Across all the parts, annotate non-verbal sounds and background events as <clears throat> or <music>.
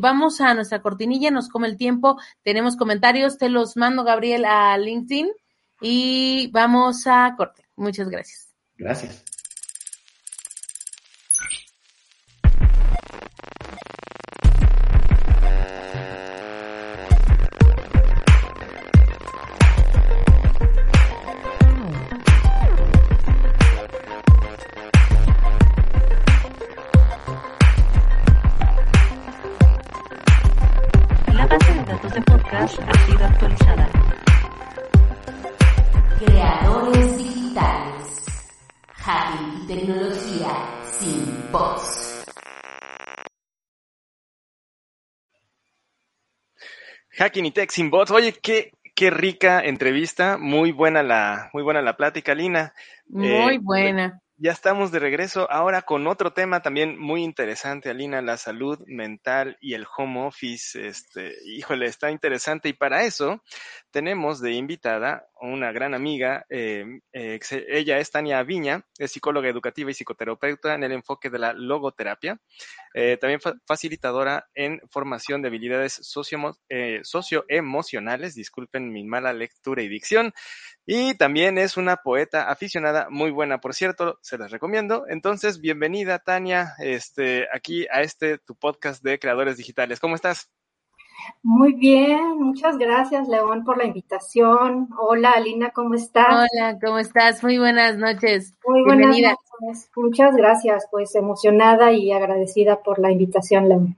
vamos a nuestra cortinilla, nos come el tiempo, tenemos comentarios, te los mando, Gabriel, a LinkedIn y vamos a corte. Muchas gracias. Gracias. Hacking y Tech sin bots. Oye, qué, qué rica entrevista, muy buena la, muy buena la plática, Lina. Muy eh, buena. Ya estamos de regreso ahora con otro tema también muy interesante, Alina, la salud mental y el home office. Este, híjole, está interesante y para eso tenemos de invitada una gran amiga. Eh, eh, ella es Tania Viña, es psicóloga educativa y psicoterapeuta en el enfoque de la logoterapia. Eh, también facilitadora en formación de habilidades socio, socioemocionales. Disculpen mi mala lectura y dicción. Y también es una poeta aficionada muy buena, por cierto, se las recomiendo. Entonces, bienvenida Tania, este, aquí a este tu podcast de creadores digitales. ¿Cómo estás? Muy bien, muchas gracias León por la invitación. Hola Alina, ¿cómo estás? Hola, ¿cómo estás? Muy buenas noches. Muy buenas noches. Muchas gracias, pues emocionada y agradecida por la invitación, León.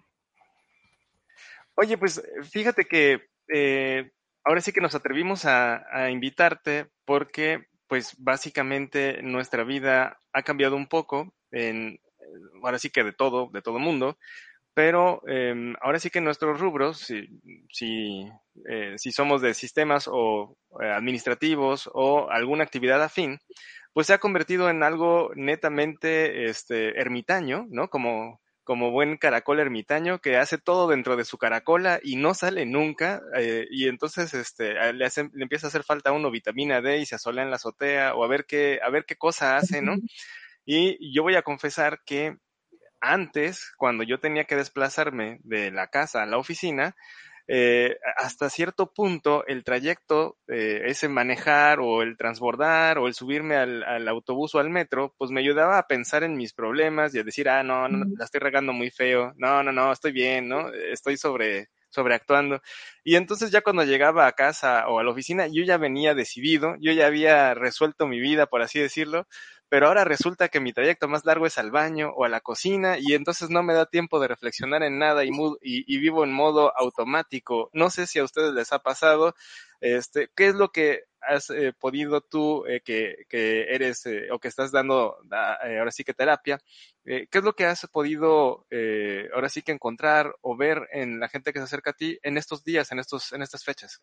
Oye, pues fíjate que eh, ahora sí que nos atrevimos a, invitarte porque pues básicamente nuestra vida ha cambiado un poco en, ahora sí que de todo, de todo mundo, pero em, ahora sí que nuestros rubros, si, si, eh, somos de sistemas o eh, administrativos o alguna actividad afín, pues se ha convertido en algo netamente este, ermitaño, ¿no? Como, como buen caracol ermitaño que hace todo dentro de su caracola y no sale nunca eh, y entonces este le, le empieza a hacer falta uno vitamina D y se asola en la azotea o a ver qué a ver qué cosa hace, ¿no? Y yo voy a confesar que antes, cuando yo tenía que desplazarme de la casa a la oficina, eh, hasta cierto punto el trayecto, eh, ese manejar o el transbordar o el subirme al, autobús o al metro, pues me ayudaba a pensar en mis problemas y a decir, ah, no, no, la estoy regando muy feo, no, no, no, estoy bien, ¿no? Estoy sobre, sobreactuando. Y entonces ya cuando llegaba a casa o a la oficina, yo ya venía decidido, yo ya había resuelto mi vida, por así decirlo, pero ahora resulta que mi trayecto más largo es al baño o a la cocina y entonces no me da tiempo de reflexionar en nada y, y, vivo en modo automático. No sé si a ustedes les ha pasado, este, ¿qué es lo que has eh, podido tú, eh, que, que, eres eh, o que estás dando ahora sí que terapia, qué es lo que has podido ahora sí que encontrar o ver en la gente que se acerca a ti en estos días, en, estos, en estas fechas?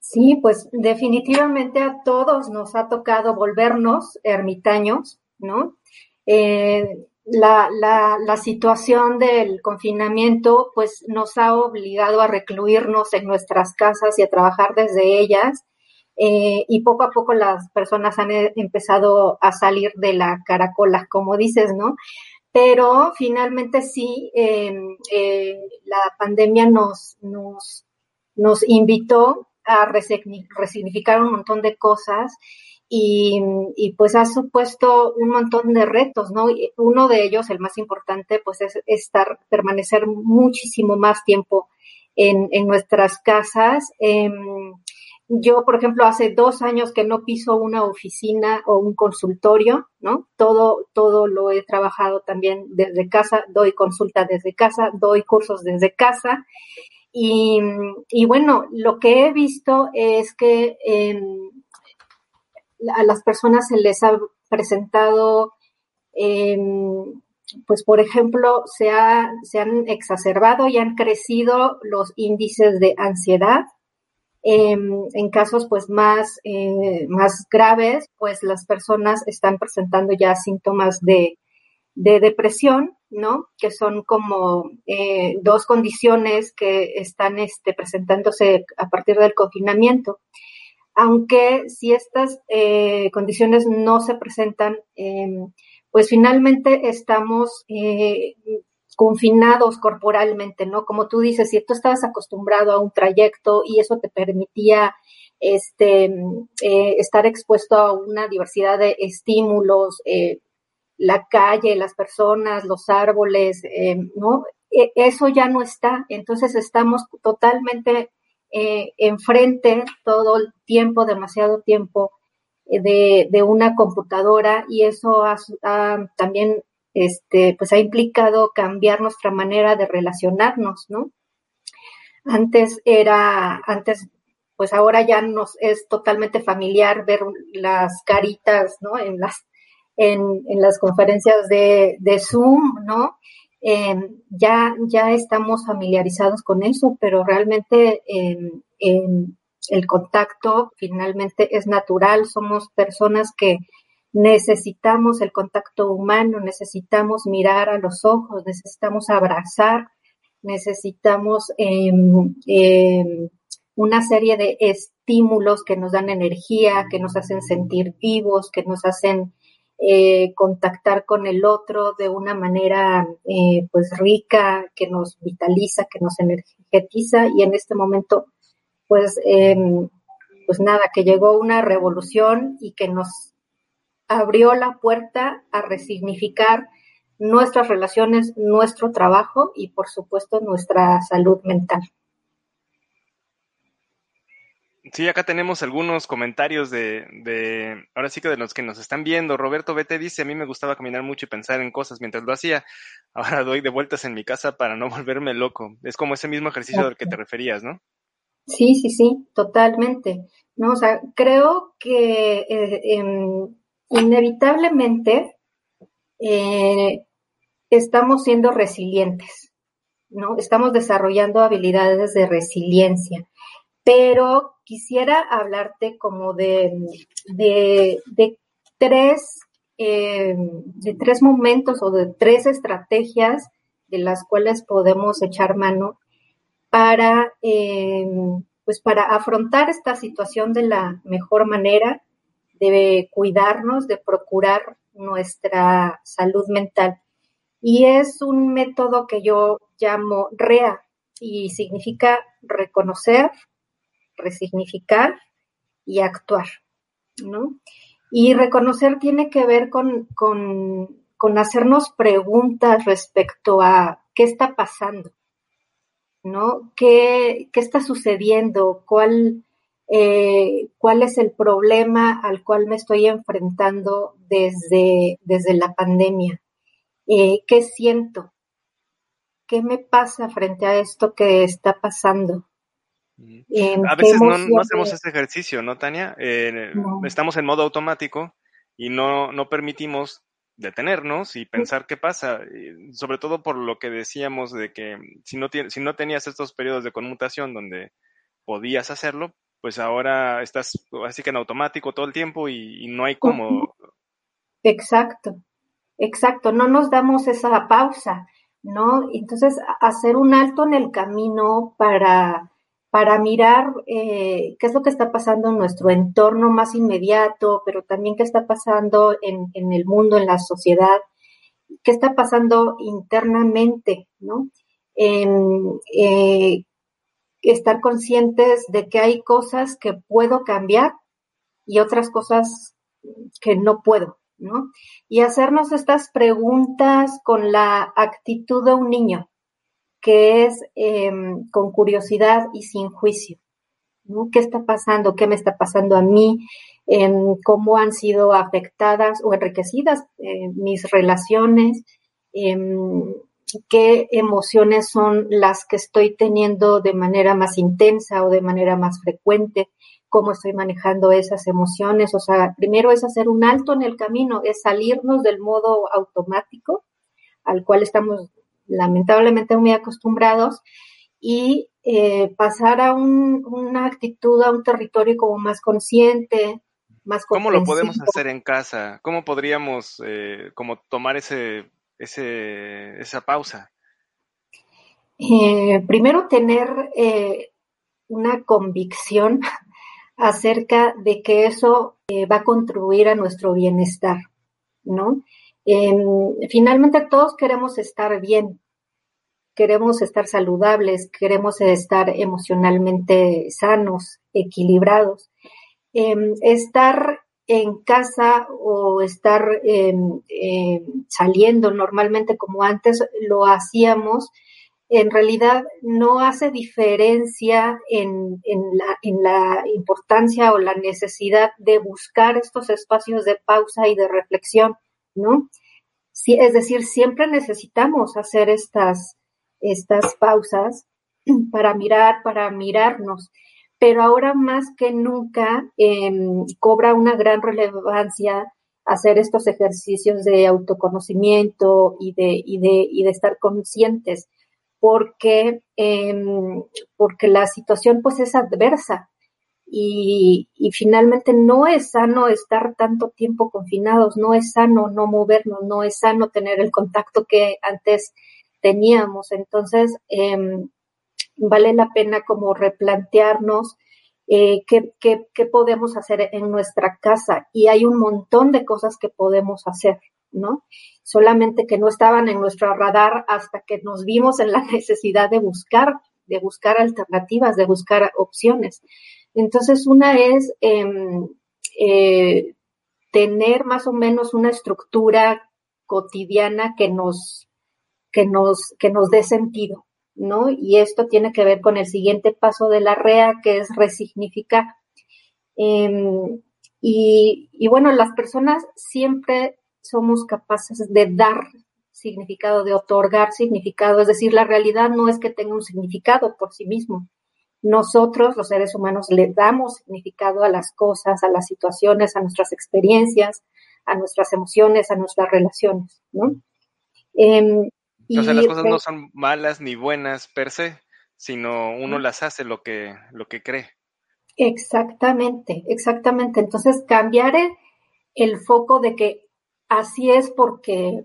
Sí, pues definitivamente a todos nos ha tocado volvernos ermitaños, ¿no? Eh, la, la, la, situación del confinamiento pues nos ha obligado a recluirnos en nuestras casas y a trabajar desde ellas eh, y poco a poco las personas han eh, empezado a salir de la caracola, como dices, ¿no? Pero finalmente sí, em, la pandemia nos, nos, nos invitó a resignificar un montón de cosas y, y, pues ha supuesto un montón de retos, ¿no? Uno de ellos, el más importante, pues es estar, permanecer muchísimo más tiempo en, en nuestras casas. Eh, yo, por ejemplo, hace dos años que no piso una oficina o un consultorio, ¿no? Todo, todo lo he trabajado también desde casa, doy consulta desde casa, doy cursos desde casa y, y bueno, lo que he visto es que eh, a las personas se les ha presentado, eh, pues por ejemplo, se, ha, se han exacerbado y han crecido los índices de ansiedad. Eh, en casos pues más, eh, más graves, pues las personas están presentando ya síntomas de, de depresión, ¿no? Que son como eh, dos condiciones que están este, presentándose a partir del confinamiento. Aunque si estas eh, condiciones no se presentan, em, pues finalmente estamos eh, confinados corporalmente, ¿no? Como tú dices, si tú estabas acostumbrado a un trayecto y eso te permitía este, estar expuesto a una diversidad de estímulos, la calle, las personas, los árboles, eh, ¿no? E, eso ya no está. Entonces estamos totalmente enfrente todo el tiempo, demasiado tiempo, de, de, una computadora y eso ha, también este, pues ha implicado cambiar nuestra manera de relacionarnos, ¿no? Antes era, antes, pues ahora ya nos es totalmente familiar ver las caritas, ¿no? En las, en, las conferencias de, Zoom, ¿no? Em, ya, ya estamos familiarizados con eso, pero realmente el contacto finalmente es natural, somos personas que necesitamos el contacto humano, necesitamos mirar a los ojos, necesitamos abrazar, necesitamos em, em, una serie de estímulos que nos dan energía, que nos hacen sentir vivos, que nos hacen eh, contactar con el otro de una manera eh, pues rica, que nos vitaliza, que nos energetiza y en este momento pues em, pues nada, que llegó una revolución y que nos abrió la puerta a resignificar nuestras relaciones, nuestro trabajo y por supuesto nuestra salud mental. Sí, acá tenemos algunos comentarios de, de, ahora sí que de los que nos están viendo. Roberto Bete dice, a mí me gustaba caminar mucho y pensar en cosas mientras lo hacía. Ahora doy de vueltas en mi casa para no volverme loco. Es como ese mismo ejercicio al que te referías, ¿no? Sí, sí, sí, totalmente. No, o sea, creo que eh, inevitablemente eh, estamos siendo resilientes, ¿no? Estamos desarrollando habilidades de resiliencia. Pero quisiera hablarte como de, de, tres, eh, de tres momentos o de tres estrategias de las cuales podemos echar mano para, eh, pues para afrontar esta situación de la mejor manera de cuidarnos, de procurar nuestra salud mental. Y es un método que yo llamo REA y significa reconocer, resignificar y actuar, ¿no? Y reconocer tiene que ver con, con, con hacernos preguntas respecto a qué está pasando, ¿no? ¿Qué, qué está sucediendo? ¿Cuál, eh, cuál es el problema al cual me estoy enfrentando desde, desde la pandemia, eh, qué siento, qué me pasa frente a esto que está pasando. A veces no, hacemos este ejercicio, ¿no, Tania? Eh, estamos en modo automático y no, no permitimos detenernos y pensar qué pasa, sobre todo por lo que decíamos de que si no, si no tenías estos periodos de conmutación donde podías hacerlo, pues ahora estás así que en automático todo el tiempo y, no hay como... Exacto, exacto, no nos damos esa pausa, ¿no? Entonces, hacer un alto en el camino para, para mirar eh, qué es lo que está pasando en nuestro entorno más inmediato, pero también qué está pasando en, el mundo, en la sociedad, qué está pasando internamente, ¿no? En, eh, estar conscientes de que hay cosas que puedo cambiar y otras cosas que no puedo, ¿no? Y hacernos estas preguntas con la actitud de un niño, que es em, con curiosidad y sin juicio, ¿no? ¿Qué está pasando? ¿Qué me está pasando a mí? Em, ¿Cómo han sido afectadas o enriquecidas eh, mis relaciones? Em, qué emociones son las que estoy teniendo de manera más intensa o de manera más frecuente, cómo estoy manejando esas emociones. O sea, primero es hacer un alto en el camino, es salirnos del modo automático al cual estamos lamentablemente muy acostumbrados y eh, pasar a una actitud, a un territorio como más consciente, más ¿Cómo lo podemos hacer en casa? ¿Cómo podríamos eh, como tomar ese ese, esa pausa? Eh, primero, tener una convicción <laughs> acerca de que eso va a contribuir a nuestro bienestar, ¿no? Finalmente todos queremos estar bien, queremos estar saludables, queremos estar emocionalmente sanos, equilibrados. Em, estar en casa o estar em, em, saliendo normalmente como antes lo hacíamos, en realidad no hace diferencia en, la, en, la, importancia o la necesidad de buscar estos espacios de pausa y de reflexión, ¿no? Sí, es decir, siempre necesitamos hacer estas, estas pausas <clears throat> para mirar, para mirarnos, pero ahora más que nunca em, cobra una gran relevancia hacer estos ejercicios de autoconocimiento y de, y de, y de estar conscientes, porque, em, porque la situación pues es adversa y, y, finalmente no es sano estar tanto tiempo confinados, no es sano no movernos, no es sano tener el contacto que antes teníamos. Entonces, eh, vale la pena como replantearnos eh, qué, qué, qué, podemos hacer en nuestra casa. Y hay un montón de cosas que podemos hacer, ¿no? Solamente que no estaban en nuestro radar hasta que nos vimos en la <laughs> necesidad de buscar, de buscar alternativas, de buscar opciones. Entonces, una es eh, eh, tener más o menos una estructura cotidiana que nos que nos, que nos dé sentido, ¿no? Y esto tiene que ver con el siguiente paso de la REA, que es resignificar. Em, y, y, bueno, las personas siempre somos capaces de dar significado, de otorgar significado, es decir, la realidad no es que tenga un significado por sí mismo. Nosotros, los seres humanos, le damos significado a las cosas, a las situaciones, a nuestras experiencias, a nuestras emociones, a nuestras relaciones, ¿no? Eh, o sea, las cosas no son malas ni buenas per se, sino uno las hace lo que, lo que cree. Exactamente, exactamente. Entonces, cambiar el, foco de que así es porque,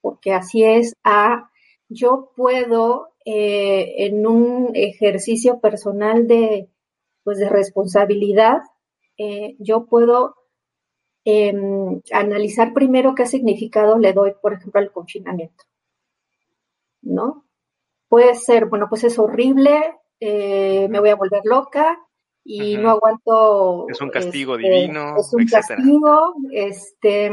porque así es a yo puedo eh, en un ejercicio personal de, pues de responsabilidad, eh, yo puedo em, analizar primero qué significado le doy, por ejemplo, al confinamiento. ¿no? Puede ser, bueno, pues es horrible, eh, me voy a volver loca y no aguanto. Es un castigo este, divino. Es un castigo, este,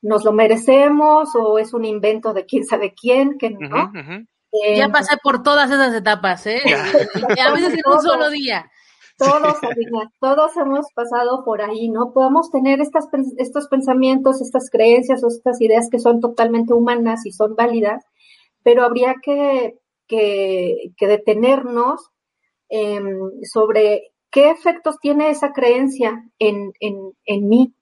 nos lo merecemos o es un invento de quién sabe quién, que no. Ya pasé por todas esas etapas, ¿eh? a veces en un solo día. Todos, todos hemos pasado por ahí, ¿no? Podemos tener estas, estos pensamientos, estas creencias o estas ideas que son totalmente humanas y son válidas, pero habría que, detenernos em, sobre qué efectos tiene esa creencia en, en, mí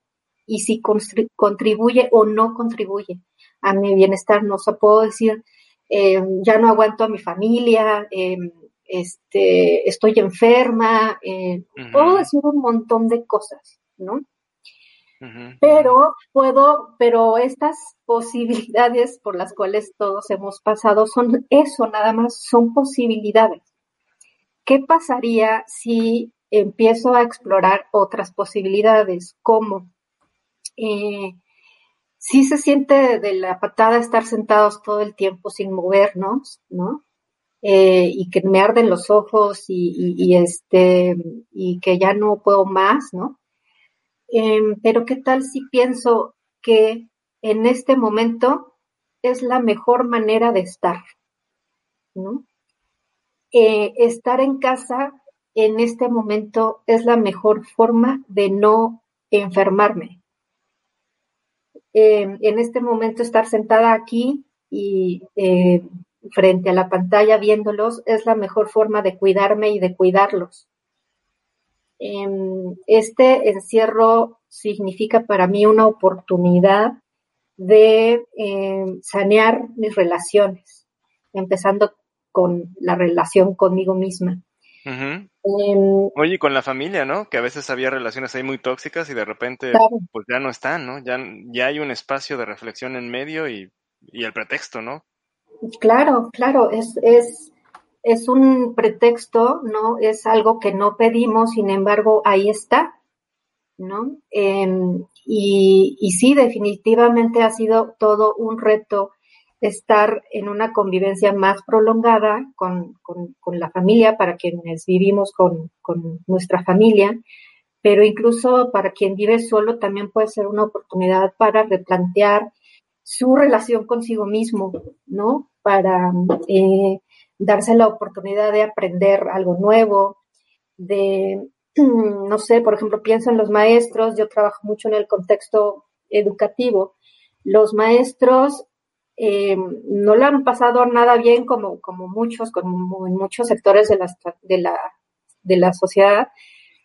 y si contribuye o no contribuye a mi bienestar. No se puedo decir, em, ya no aguanto a mi familia, em, este, estoy enferma, puedo decir un montón de cosas, ¿no? Pero puedo, pero estas posibilidades por las cuales todos hemos pasado son eso, nada más, son posibilidades. ¿Qué pasaría si empiezo a explorar otras posibilidades? como eh, si se siente de la patada estar sentados todo el tiempo sin movernos, ¿no? Eh, y que me arden los ojos y, y, este y que ya no puedo más, ¿no? Em, pero ¿qué tal si pienso que en este momento es la mejor manera de estar? ¿no? Eh, estar en casa en este momento es la mejor forma de no enfermarme. Em, en este momento estar sentada aquí y eh, frente a la pantalla viéndolos es la mejor forma de cuidarme y de cuidarlos. Em, este encierro significa para mí una oportunidad de em, sanear mis relaciones, empezando con la relación conmigo misma. Em, Oye, con la familia, ¿no? Que a veces había relaciones ahí muy tóxicas y de repente pues ya no están, ¿no? Ya, ya hay un espacio de reflexión en medio y, y el pretexto, ¿no? Claro, claro, es, es es un pretexto, ¿no? Es algo que no pedimos, sin embargo, ahí está, ¿no? Em, y, y, sí, definitivamente ha sido todo un reto estar en una convivencia más prolongada con, con, la familia, para quienes vivimos con, con, nuestra familia, pero incluso para quien vive solo también puede ser una oportunidad para replantear su relación consigo mismo, ¿no? Para eh, darse la oportunidad de aprender algo nuevo, de, <clears throat> no sé, por ejemplo, pienso en los maestros, yo trabajo mucho en el contexto educativo. Los maestros eh, no le han pasado nada bien como, como muchos, como en muchos sectores de la, de la, de la sociedad,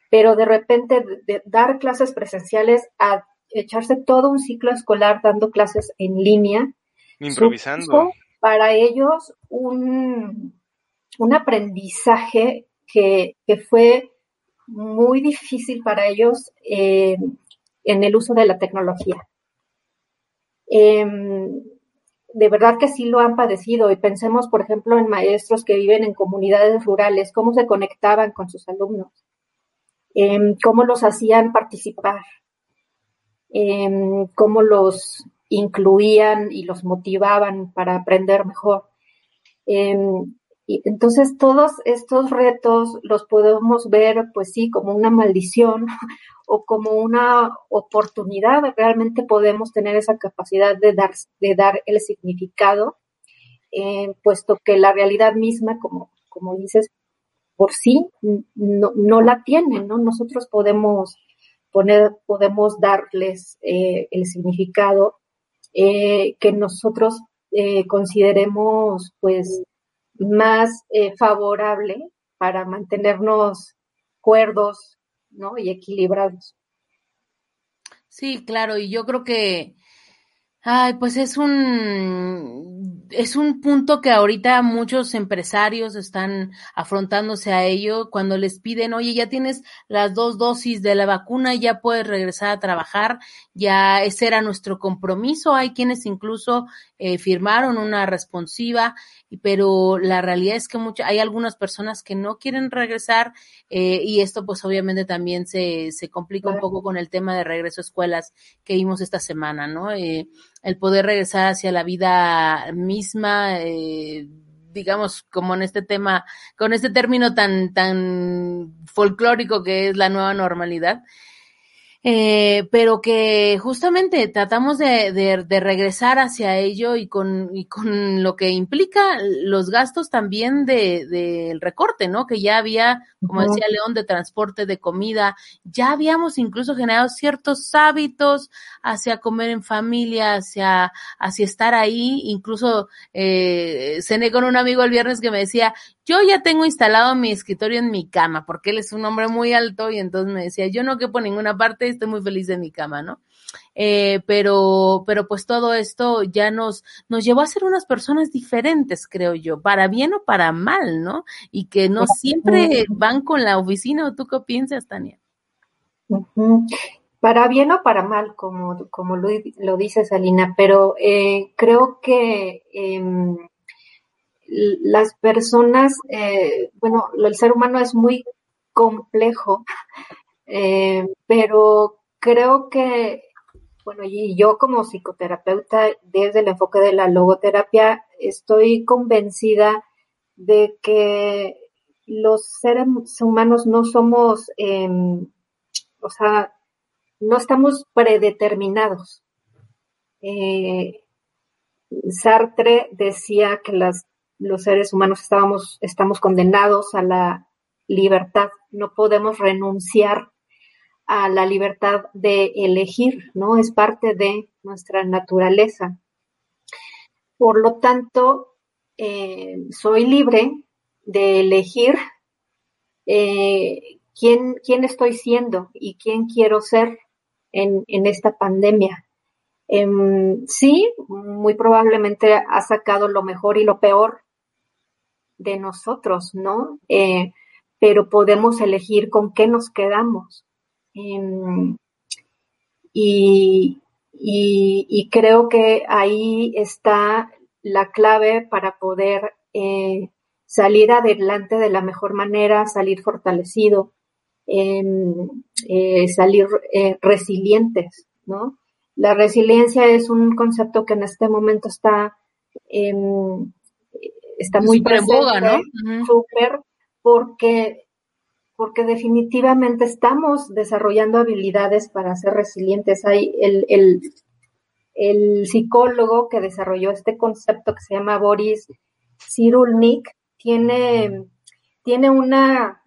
pero de repente de dar clases presenciales a echarse todo un ciclo escolar dando clases en línea. Improvisando. Para ellos un, un aprendizaje que, que, fue muy difícil para ellos eh, en el uso de la tecnología. Eh, de verdad que sí lo han padecido y pensemos, por ejemplo, en maestros que viven en comunidades rurales, cómo se conectaban con sus alumnos, em, cómo los hacían participar, em, cómo los incluían y los motivaban para aprender mejor. Em, y entonces todos estos retos los podemos ver, pues sí, como una maldición o como una oportunidad. Realmente podemos tener esa capacidad de dar, de dar el significado, eh, puesto que la realidad misma, como, como dices, por sí no, no la tienen, ¿no? Nosotros podemos poner, podemos darles eh, el significado eh, que nosotros consideremos, pues, más favorable para mantenernos cuerdos, ¿no? Y equilibrados. Sí, claro, y yo creo que, ay, pues es un, es un punto que ahorita muchos empresarios están afrontándose a ello cuando les piden, oye, ya tienes las dos dosis de la vacuna, ya puedes regresar a trabajar, ya ese era nuestro compromiso. Hay quienes incluso eh, firmaron una responsiva pero la realidad es que mucho, hay algunas personas que no quieren regresar eh, y esto pues obviamente también se, se complica un poco con el tema de regreso a escuelas que vimos esta semana, ¿no? Eh, el poder regresar hacia la vida misma, eh, digamos, como en este tema, con este término tan, tan folclórico que es la nueva normalidad eh, pero que justamente tratamos de, de, regresar hacia ello y con, y con lo que implica los gastos también del de, recorte, ¿no? Que ya había, como decía León, de transporte, de comida, ya habíamos incluso generado ciertos hábitos hacia comer en familia, hacia, hacia estar ahí, incluso eh, cené con un amigo el viernes que me decía, yo ya tengo instalado mi escritorio en mi cama, porque él es un hombre muy alto y entonces me decía, yo no quepo en ninguna parte, estoy muy feliz en mi cama, ¿no? Eh, pero, pero pues todo esto ya nos, nos llevó a ser unas personas diferentes, creo yo, para bien o para mal, ¿no? Y que no siempre van con la oficina, ¿o tú qué piensas, Tania? Para bien o para mal, como, como lo, lo dice Salina, pero eh, creo que eh, las personas, eh, bueno, el ser humano es muy complejo, <laughs> eh, pero creo que, bueno, y yo como psicoterapeuta, desde el enfoque de la logoterapia, estoy convencida de que los seres humanos no somos, em, o sea, no estamos predeterminados. Eh, Sartre decía que las los seres humanos estábamos, estamos condenados a la libertad, no podemos renunciar a la libertad de elegir, ¿no? Es parte de nuestra naturaleza. Por lo tanto, eh, soy libre de elegir eh, quién, quién, estoy siendo y quién quiero ser en, en esta pandemia. Em, sí, muy probablemente ha sacado lo mejor y lo peor de nosotros, ¿no? Eh, pero podemos elegir con qué nos quedamos. Em, y, creo que ahí está la clave para poder eh, salir adelante de la mejor manera, salir fortalecido, em, eh, salir resilientes, ¿no? La resiliencia es un concepto que en este momento está está muy presente, ¿no? Súper, porque, porque definitivamente estamos desarrollando habilidades para ser resilientes. Hay el, el, el psicólogo que desarrolló este concepto que se llama Boris Cyrulnik tiene, tiene una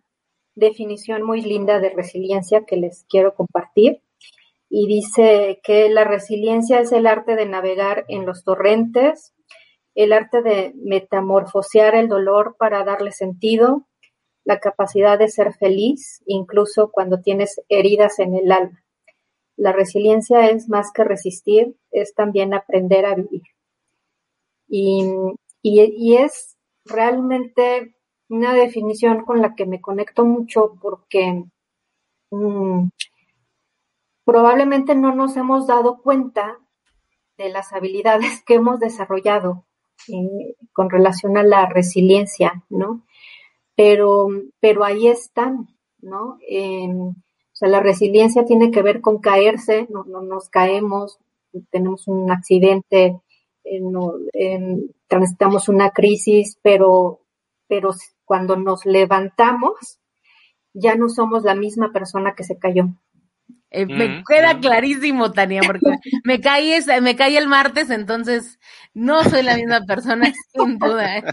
definición muy linda de resiliencia que les quiero compartir y dice que la resiliencia es el arte de navegar en los torrentes, el arte de metamorfosear el dolor para darle sentido, la capacidad de ser feliz incluso cuando tienes heridas en el alma. La resiliencia es más que resistir, es también aprender a vivir. Y, y, es realmente una definición con la que me conecto mucho porque mm, probablemente no nos hemos dado cuenta de las habilidades que hemos desarrollado eh, con relación a la resiliencia, ¿no? Pero, pero ahí están, ¿no? O sea, la resiliencia tiene que ver con caerse, no, nos caemos, tenemos un accidente, eh, transitamos una crisis, pero, pero cuando nos levantamos, ya no somos la misma persona que se cayó. Eh, me queda clarísimo, Tania, porque <laughs> me caí, me caí el martes, entonces no soy la misma persona, <laughs> sin duda.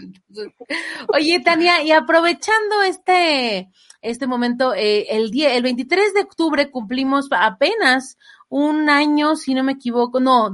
oye, Tania, y aprovechando este, este momento, eh, el día, el 23 de octubre cumplimos apenas un año, si no me equivoco, no,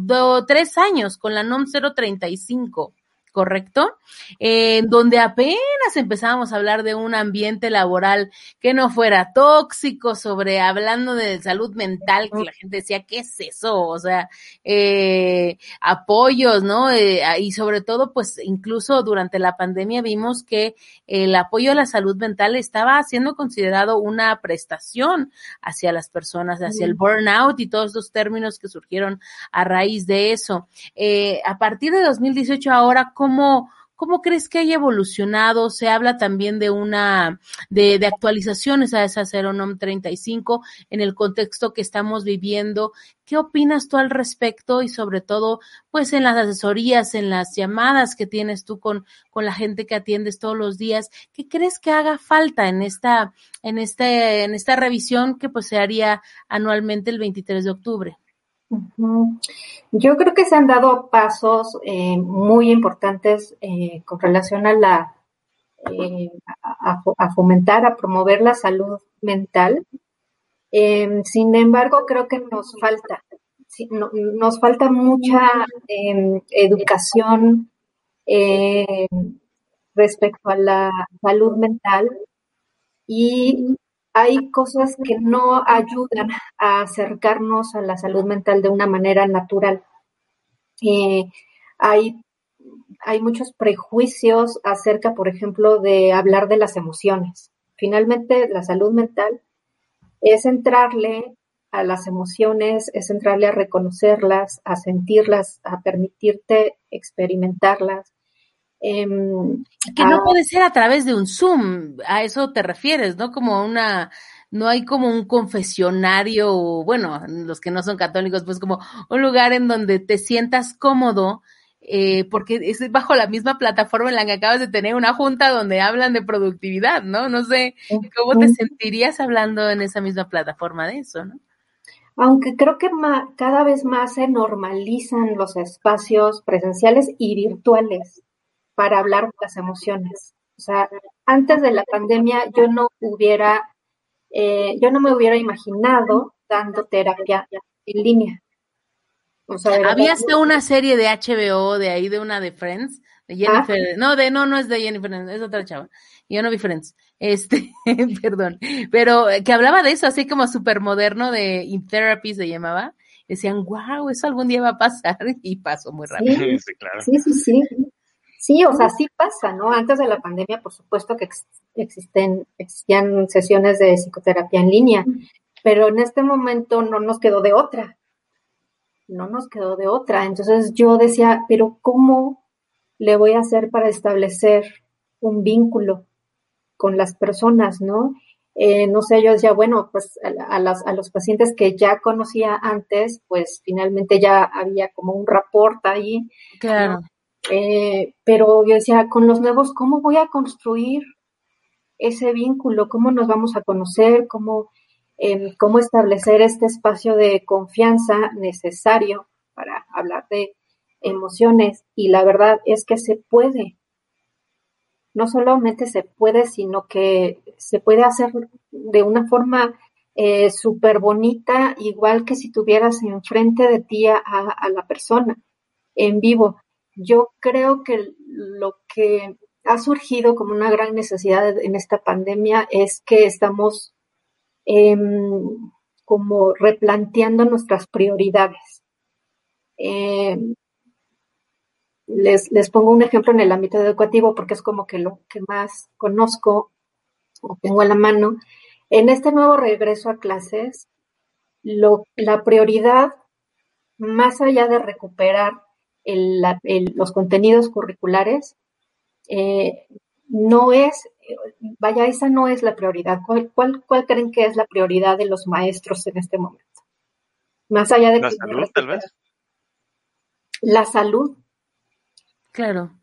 tres años con la NOM 035. ¿Correcto? En donde apenas empezábamos a hablar de un ambiente laboral que no fuera tóxico, sobre hablando de salud mental, que la gente decía, ¿qué es eso? O sea, eh, apoyos, ¿no? Eh, y sobre todo, pues incluso durante la pandemia vimos que el apoyo a la salud mental estaba siendo considerado una prestación hacia las personas, hacia el burnout y todos los términos que surgieron a raíz de eso. Eh, a partir de 2018 ahora, ¿cómo ¿Cómo, ¿Cómo crees que haya evolucionado? Se habla también de una, de, de actualizaciones a esa Ceronom 35 en el contexto que estamos viviendo. ¿Qué opinas tú al respecto? Y sobre todo, pues en las asesorías, en las llamadas que tienes tú con, con la gente que atiendes todos los días. ¿Qué crees que haga falta en esta, en este, en esta revisión que pues se haría anualmente el 23 de octubre? Yo creo que se han dado pasos eh, muy importantes eh, con relación a la eh, a, fomentar, a promover la salud mental. Em, sin embargo, creo que nos falta, nos falta mucha em, educación respecto a la salud mental y hay cosas que no ayudan a acercarnos a la salud mental de una manera natural. Eh, hay, hay muchos prejuicios acerca, por ejemplo, de hablar de las emociones. Finalmente, la salud mental es entrarle a las emociones, es entrarle a reconocerlas, a sentirlas, a permitirte experimentarlas, Em, que no puede ser a través de un Zoom, a eso te refieres, ¿no? Como una, no hay como un confesionario, bueno, los que no son católicos, pues como un lugar en donde te sientas cómodo, eh, porque es bajo la misma plataforma en la que acabas de tener una junta donde hablan de productividad, ¿no? No sé cómo te sentirías hablando en esa misma plataforma de eso, ¿no? Aunque creo que cada vez más se normalizan los espacios presenciales y virtuales para hablar de las emociones. O sea, antes de la pandemia yo no hubiera, eh, yo no me hubiera imaginado dando terapia en línea. O sea, Había hasta una serie de HBO de ahí, de una de Friends, de Jennifer, ah. no, de, no, no es de Jennifer, es otra chava. Yo no vi Friends, este, <laughs> perdón, pero eh, que hablaba de eso, así como súper moderno de In Therapy se llamaba. Decían, wow, eso algún día va a pasar <laughs> y pasó muy rápido. <laughs> Sí, claro. sí, sí, sí. Sí, o sea, sí pasa, ¿no? Antes de la pandemia, por supuesto que existen, existían sesiones de psicoterapia en línea, pero en este momento no nos quedó de otra. No nos quedó de otra. Entonces yo decía, pero ¿cómo le voy a hacer para establecer un vínculo con las personas, ¿no? Eh, no sé, yo decía, bueno, pues a, las, a, los pacientes que ya conocía antes, pues finalmente ya había como un rapport ahí. Claro Eh, pero yo decía, con los nuevos, ¿cómo voy a construir ese vínculo? ¿Cómo nos vamos a conocer? ¿Cómo, em, cómo establecer este espacio de confianza necesario para hablar de emociones? Y la verdad es que se puede. No solamente se puede, sino que se puede hacer de una forma eh, súper bonita, igual que si tuvieras enfrente de ti a, la persona en vivo. Yo creo que lo que ha surgido como una gran necesidad en esta pandemia es que estamos em, como replanteando nuestras prioridades. Em, les, les, pongo un ejemplo en el ámbito educativo porque es como que lo que más conozco o tengo a la mano. En este nuevo regreso a clases, la prioridad, más allá de recuperar los contenidos curriculares, eh, no es, vaya, esa no es la prioridad. ¿Cuál, ¿Cuál, creen que es la prioridad de los maestros en este momento? Más allá de... La salud, tal vez. La salud. Claro.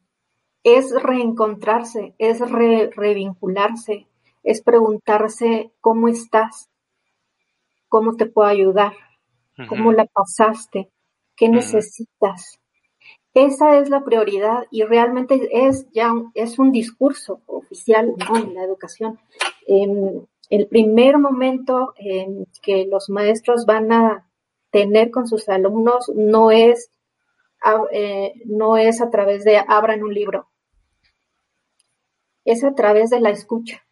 Es reencontrarse, es revincularse, es preguntarse cómo estás, cómo te puedo ayudar, cómo la pasaste, qué necesitas. Esa es la prioridad y realmente es ya es un discurso oficial en la educación. el primer momento en que los maestros van a tener con sus alumnos no es, eh, no es a través de abran un libro, es a través de la escucha.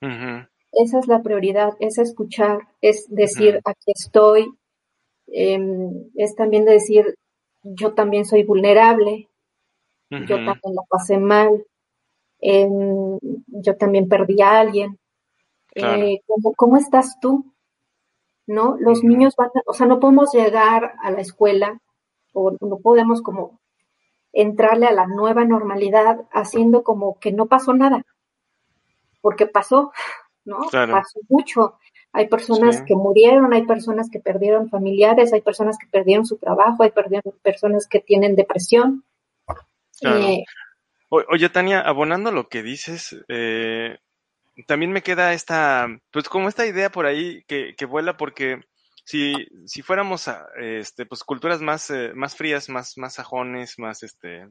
Esa es la prioridad, es escuchar, es decir, aquí estoy, em, es también decir, yo también soy vulnerable, yo también la pasé mal, em, yo también perdí a alguien. Eh, ¿cómo, estás tú? ¿No? Los niños van, o sea, no podemos llegar a la escuela o no podemos como entrarle a la nueva normalidad haciendo como que no pasó nada porque pasó, ¿no? Pasó mucho. Hay personas que murieron, hay personas que perdieron familiares, hay personas que perdieron su trabajo, hay personas que tienen depresión. Eh, oye, Tania, abonando lo que dices, eh, también me queda esta, pues como esta idea por ahí que, que vuela porque si, si fuéramos a, este, pues culturas más, eh, más frías, más, más sajones, más, este,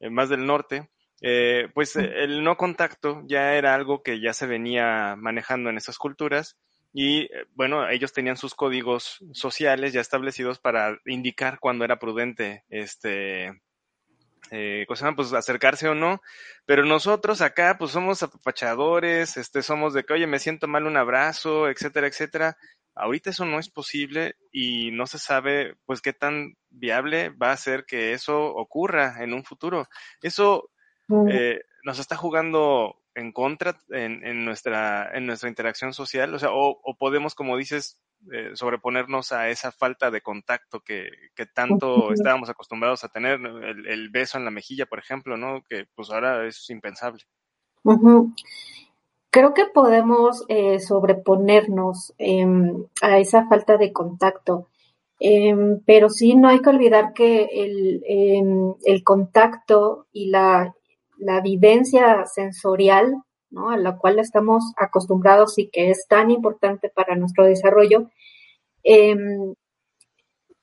más del norte, eh, pues el no contacto ya era algo que ya se venía manejando en esas culturas y eh, bueno, ellos tenían sus códigos sociales ya establecidos para indicar cuándo era prudente este eh, pues acercarse o no, pero nosotros acá pues somos apapachadores, este somos de que oye me siento mal un abrazo, etcétera, etcétera. Ahorita eso no es posible y no se sabe pues qué tan viable va a ser que eso ocurra en un futuro. Eso eh, nos está jugando en contra en, nuestra, en nuestra interacción social, o sea, o, podemos, como dices, eh, sobreponernos a esa falta de contacto que, que tanto estábamos acostumbrados a tener, el, beso en la mejilla, por ejemplo, ¿no? Que pues ahora es impensable. Creo que podemos eh, sobreponernos em, a esa falta de contacto. Em, pero sí no hay que olvidar que el, em, el contacto y la, la vivencia sensorial, ¿no? A la cual estamos acostumbrados y que es tan importante para nuestro desarrollo. Em,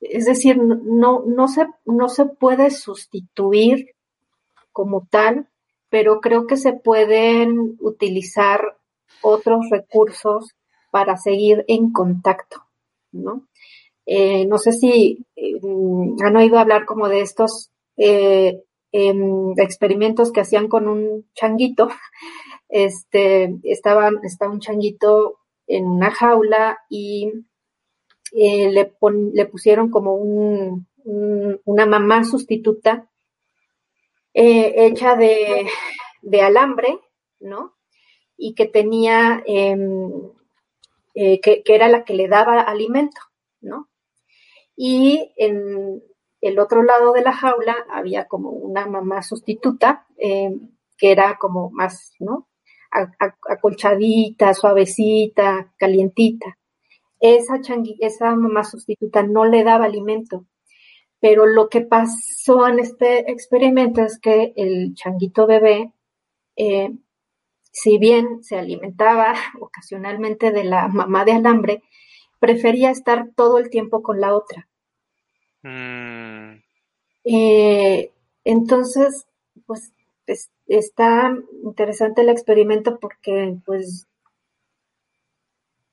es decir, no, no, se, no se puede sustituir como tal, pero creo que se pueden utilizar otros recursos para seguir en contacto, ¿no? Eh, no sé si eh, han oído hablar como de estos eh, experimentos que hacían con un changuito. <laughs> Este, estaban, estaba un changuito en una jaula y eh, le, le pusieron como un, una mamá sustituta eh, hecha de, de, alambre, ¿no? Y que tenía, em, eh, que, que, era la que le daba alimento, ¿no? Y en, el otro lado de la jaula había como una mamá sustituta, eh, que era como más, ¿no? acolchadita, suavecita, calientita. Esa, esa mamá sustituta no le daba alimento, Pero lo que pasó en este experimento es que el changuito bebé, eh, si bien se alimentaba <laughs> ocasionalmente de la mamá de alambre, prefería estar todo el tiempo con la otra. Mm. Eh, entonces, pues está interesante el experimento porque pues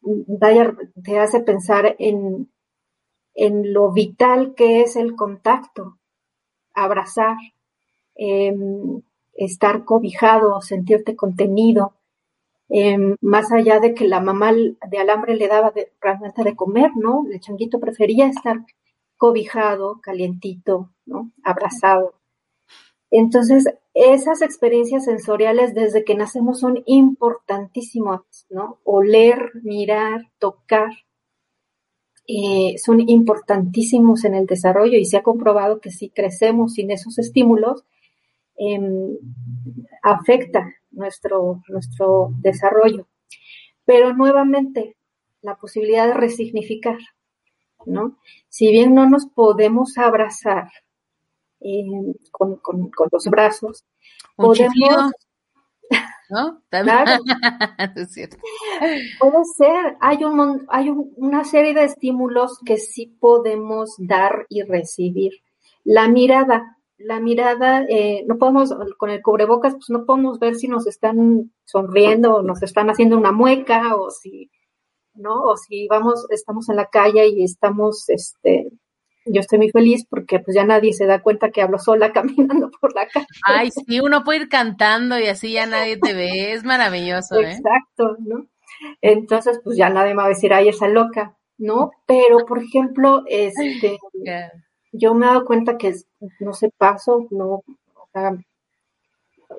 Dyer te hace pensar en, lo vital que es el contacto, abrazar, em, estar cobijado, sentirte contenido, em, más allá de que la mamá de alambre le daba realmente de comer, ¿no? El changuito prefería estar cobijado, calientito, ¿no? Abrazado. Entonces, esas experiencias sensoriales desde que nacemos son importantísimas, ¿no? Oler, mirar, tocar, eh, son importantísimos en el desarrollo y se ha comprobado que si crecemos sin esos estímulos, em, afecta nuestro, nuestro desarrollo. Pero nuevamente, la posibilidad de resignificar, ¿no? Si bien no nos podemos abrazar eh, con, con, los brazos, podemos... ¿no? Claro. <laughs> es cierto. Puede ser, hay, un, hay una serie de estímulos que sí podemos dar y recibir. La mirada, la mirada, eh, no podemos, con el cubrebocas, pues no podemos ver si nos están sonriendo o nos están haciendo una mueca o si, ¿no? O si vamos, estamos en la calle y estamos, este, yo estoy muy feliz porque pues ya nadie se da cuenta que hablo sola <laughs> caminando por la calle. Ay, sí, uno puede ir cantando y así ya nadie te ve, es maravilloso, ¿eh? Exacto, ¿no? Entonces, pues ya nadie me va a decir, ay, esa loca, ¿no? Pero, por ejemplo, este, <laughs> yo me he dado cuenta que, no sé, paso, no,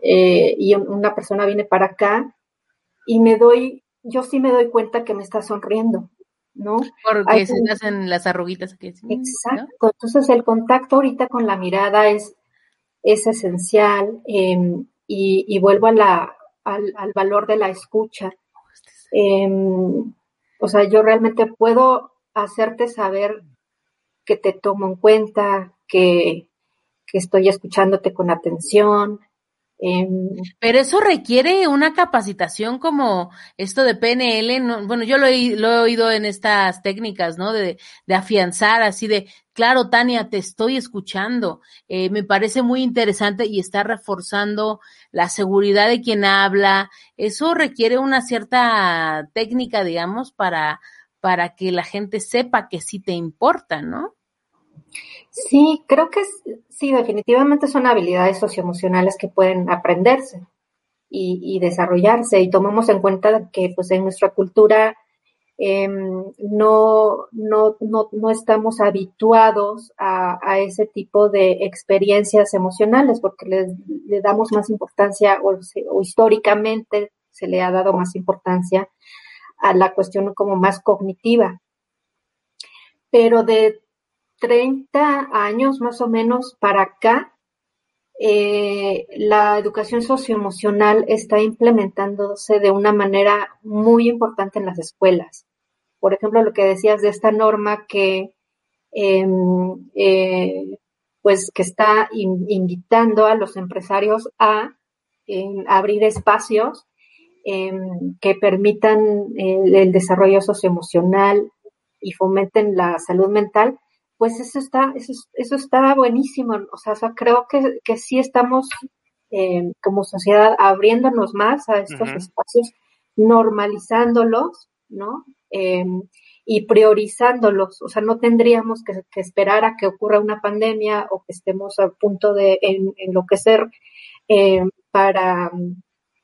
eh, y una persona viene para acá y me doy, yo sí me doy cuenta que me está sonriendo, ¿no? Porque se hacen las arruguitas aquí. Exacto. Entonces el contacto ahorita con la mirada es, es esencial em, y, vuelvo a la, al, valor de la escucha. Em, o sea, yo realmente puedo hacerte saber que te tomo en cuenta, que, que estoy escuchándote con atención, Em, Pero eso requiere una capacitación como esto de PNL, bueno, yo lo he, lo he, oído en estas técnicas, ¿no? De, de, afianzar, así de, claro, Tania, te estoy escuchando. Eh, me parece muy interesante y está reforzando la seguridad de quien habla. Eso requiere una cierta técnica, digamos, para, para que la gente sepa que sí te importa, ¿no? Sí, creo que sí, definitivamente son habilidades socioemocionales que pueden aprenderse y, desarrollarse y tomemos en cuenta que pues en nuestra cultura em, no, no, no, no, estamos habituados a, ese tipo de experiencias emocionales porque le, damos más importancia o, o históricamente se le ha dado más importancia a la cuestión como más cognitiva. Pero de 30 años más o menos para acá, eh, la educación socioemocional está implementándose de una manera muy importante en las escuelas. Por ejemplo, lo que decías de esta norma que, em, eh, pues, que está invitando a los empresarios a abrir espacios em, que permitan el desarrollo socioemocional y fomenten la salud mental, pues eso está, eso, eso está buenísimo. O sea, creo que, que sí estamos eh, como sociedad abriéndonos más a estos espacios, normalizándolos, ¿no? Eh, y priorizándolos. O sea, no tendríamos que, esperar a que ocurra una pandemia o que estemos a punto de enloquecer eh, para,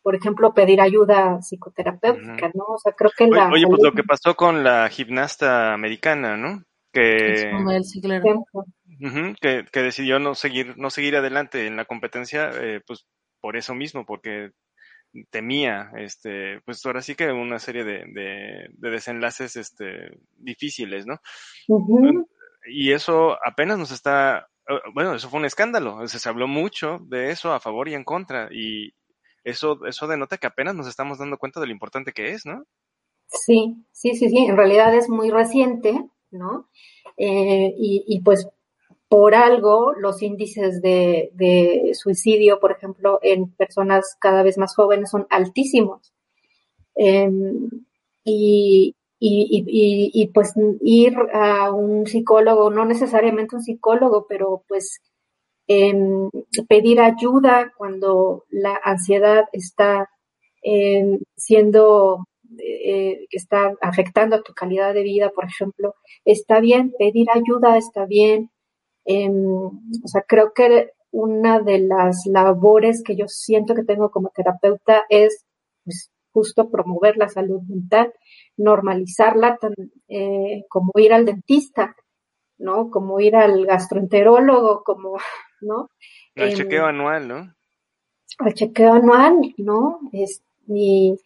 por ejemplo, pedir ayuda psicoterapéutica, ¿no? O sea, creo que la... Oye, pues lo que pasó con la gimnasta americana, ¿no? Que, que, decidió no seguir, no seguir adelante en la competencia, eh, pues por eso mismo, porque temía, este, pues ahora sí que una serie de, de, desenlaces este, difíciles, ¿no? Y eso apenas nos está, eh, bueno, eso fue un escándalo, se habló mucho de eso a favor y en contra, y eso, eso denota que apenas nos estamos dando cuenta de lo importante que es, ¿no? Sí, sí, sí, sí, en realidad es muy reciente, Eh, y, pues por algo los índices de, suicidio, por ejemplo, en personas cada vez más jóvenes son altísimos. Em, y, y, pues ir a un psicólogo, no necesariamente un psicólogo, pero pues eh, pedir ayuda cuando la ansiedad está eh, siendo, eh, que está afectando a tu calidad de vida, por ejemplo, está bien, pedir ayuda está bien. Em, o sea, creo que una de las labores que yo siento que tengo como terapeuta es pues, justo promover la salud mental, normalizarla tan, eh, como ir al dentista, ¿no? Como ir al gastroenterólogo, como ¿no? Al chequeo anual, ¿no? Al chequeo anual, ¿no? Es, y,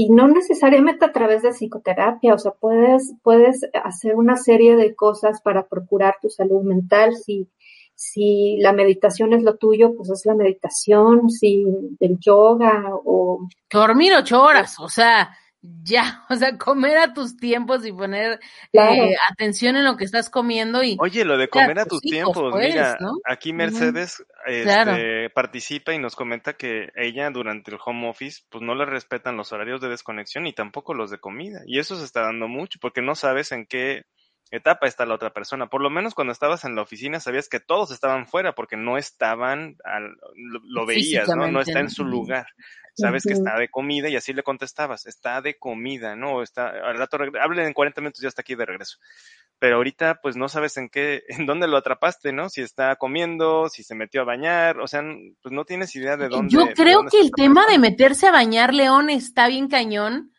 y no necesariamente a través de psicoterapia, o sea, puedes, puedes hacer una serie de cosas para procurar tu salud mental. Si, si la meditación es lo tuyo, pues es la meditación, si el yoga o... Dormir ocho horas, o sea, ya, <laughs> o sea, comer a tus tiempos y poner eh, atención en lo que estás comiendo y... Oye, lo de comer a tus, tiempos, pues, mira, aquí Mercedes este, participa y nos comenta que ella durante el home office pues no le respetan los horarios de desconexión y tampoco los de comida. Y eso se está dando mucho porque no sabes en qué etapa está la otra persona. Por lo menos cuando estabas en la oficina sabías que todos estaban fuera porque no estaban, al, lo, veías, ¿no? No está en su lugar. Sabes que está de comida y así le contestabas, está de comida, ¿no? Está, al rato, hablen en 40 minutos ya está aquí de regreso. Pero ahorita pues no sabes en qué, <laughs> en dónde lo atrapaste, ¿no? Si está comiendo, si se metió a bañar, o sea, pues no tienes idea de dónde. Yo creo que el tema de meterse a bañar, León, está bien cañón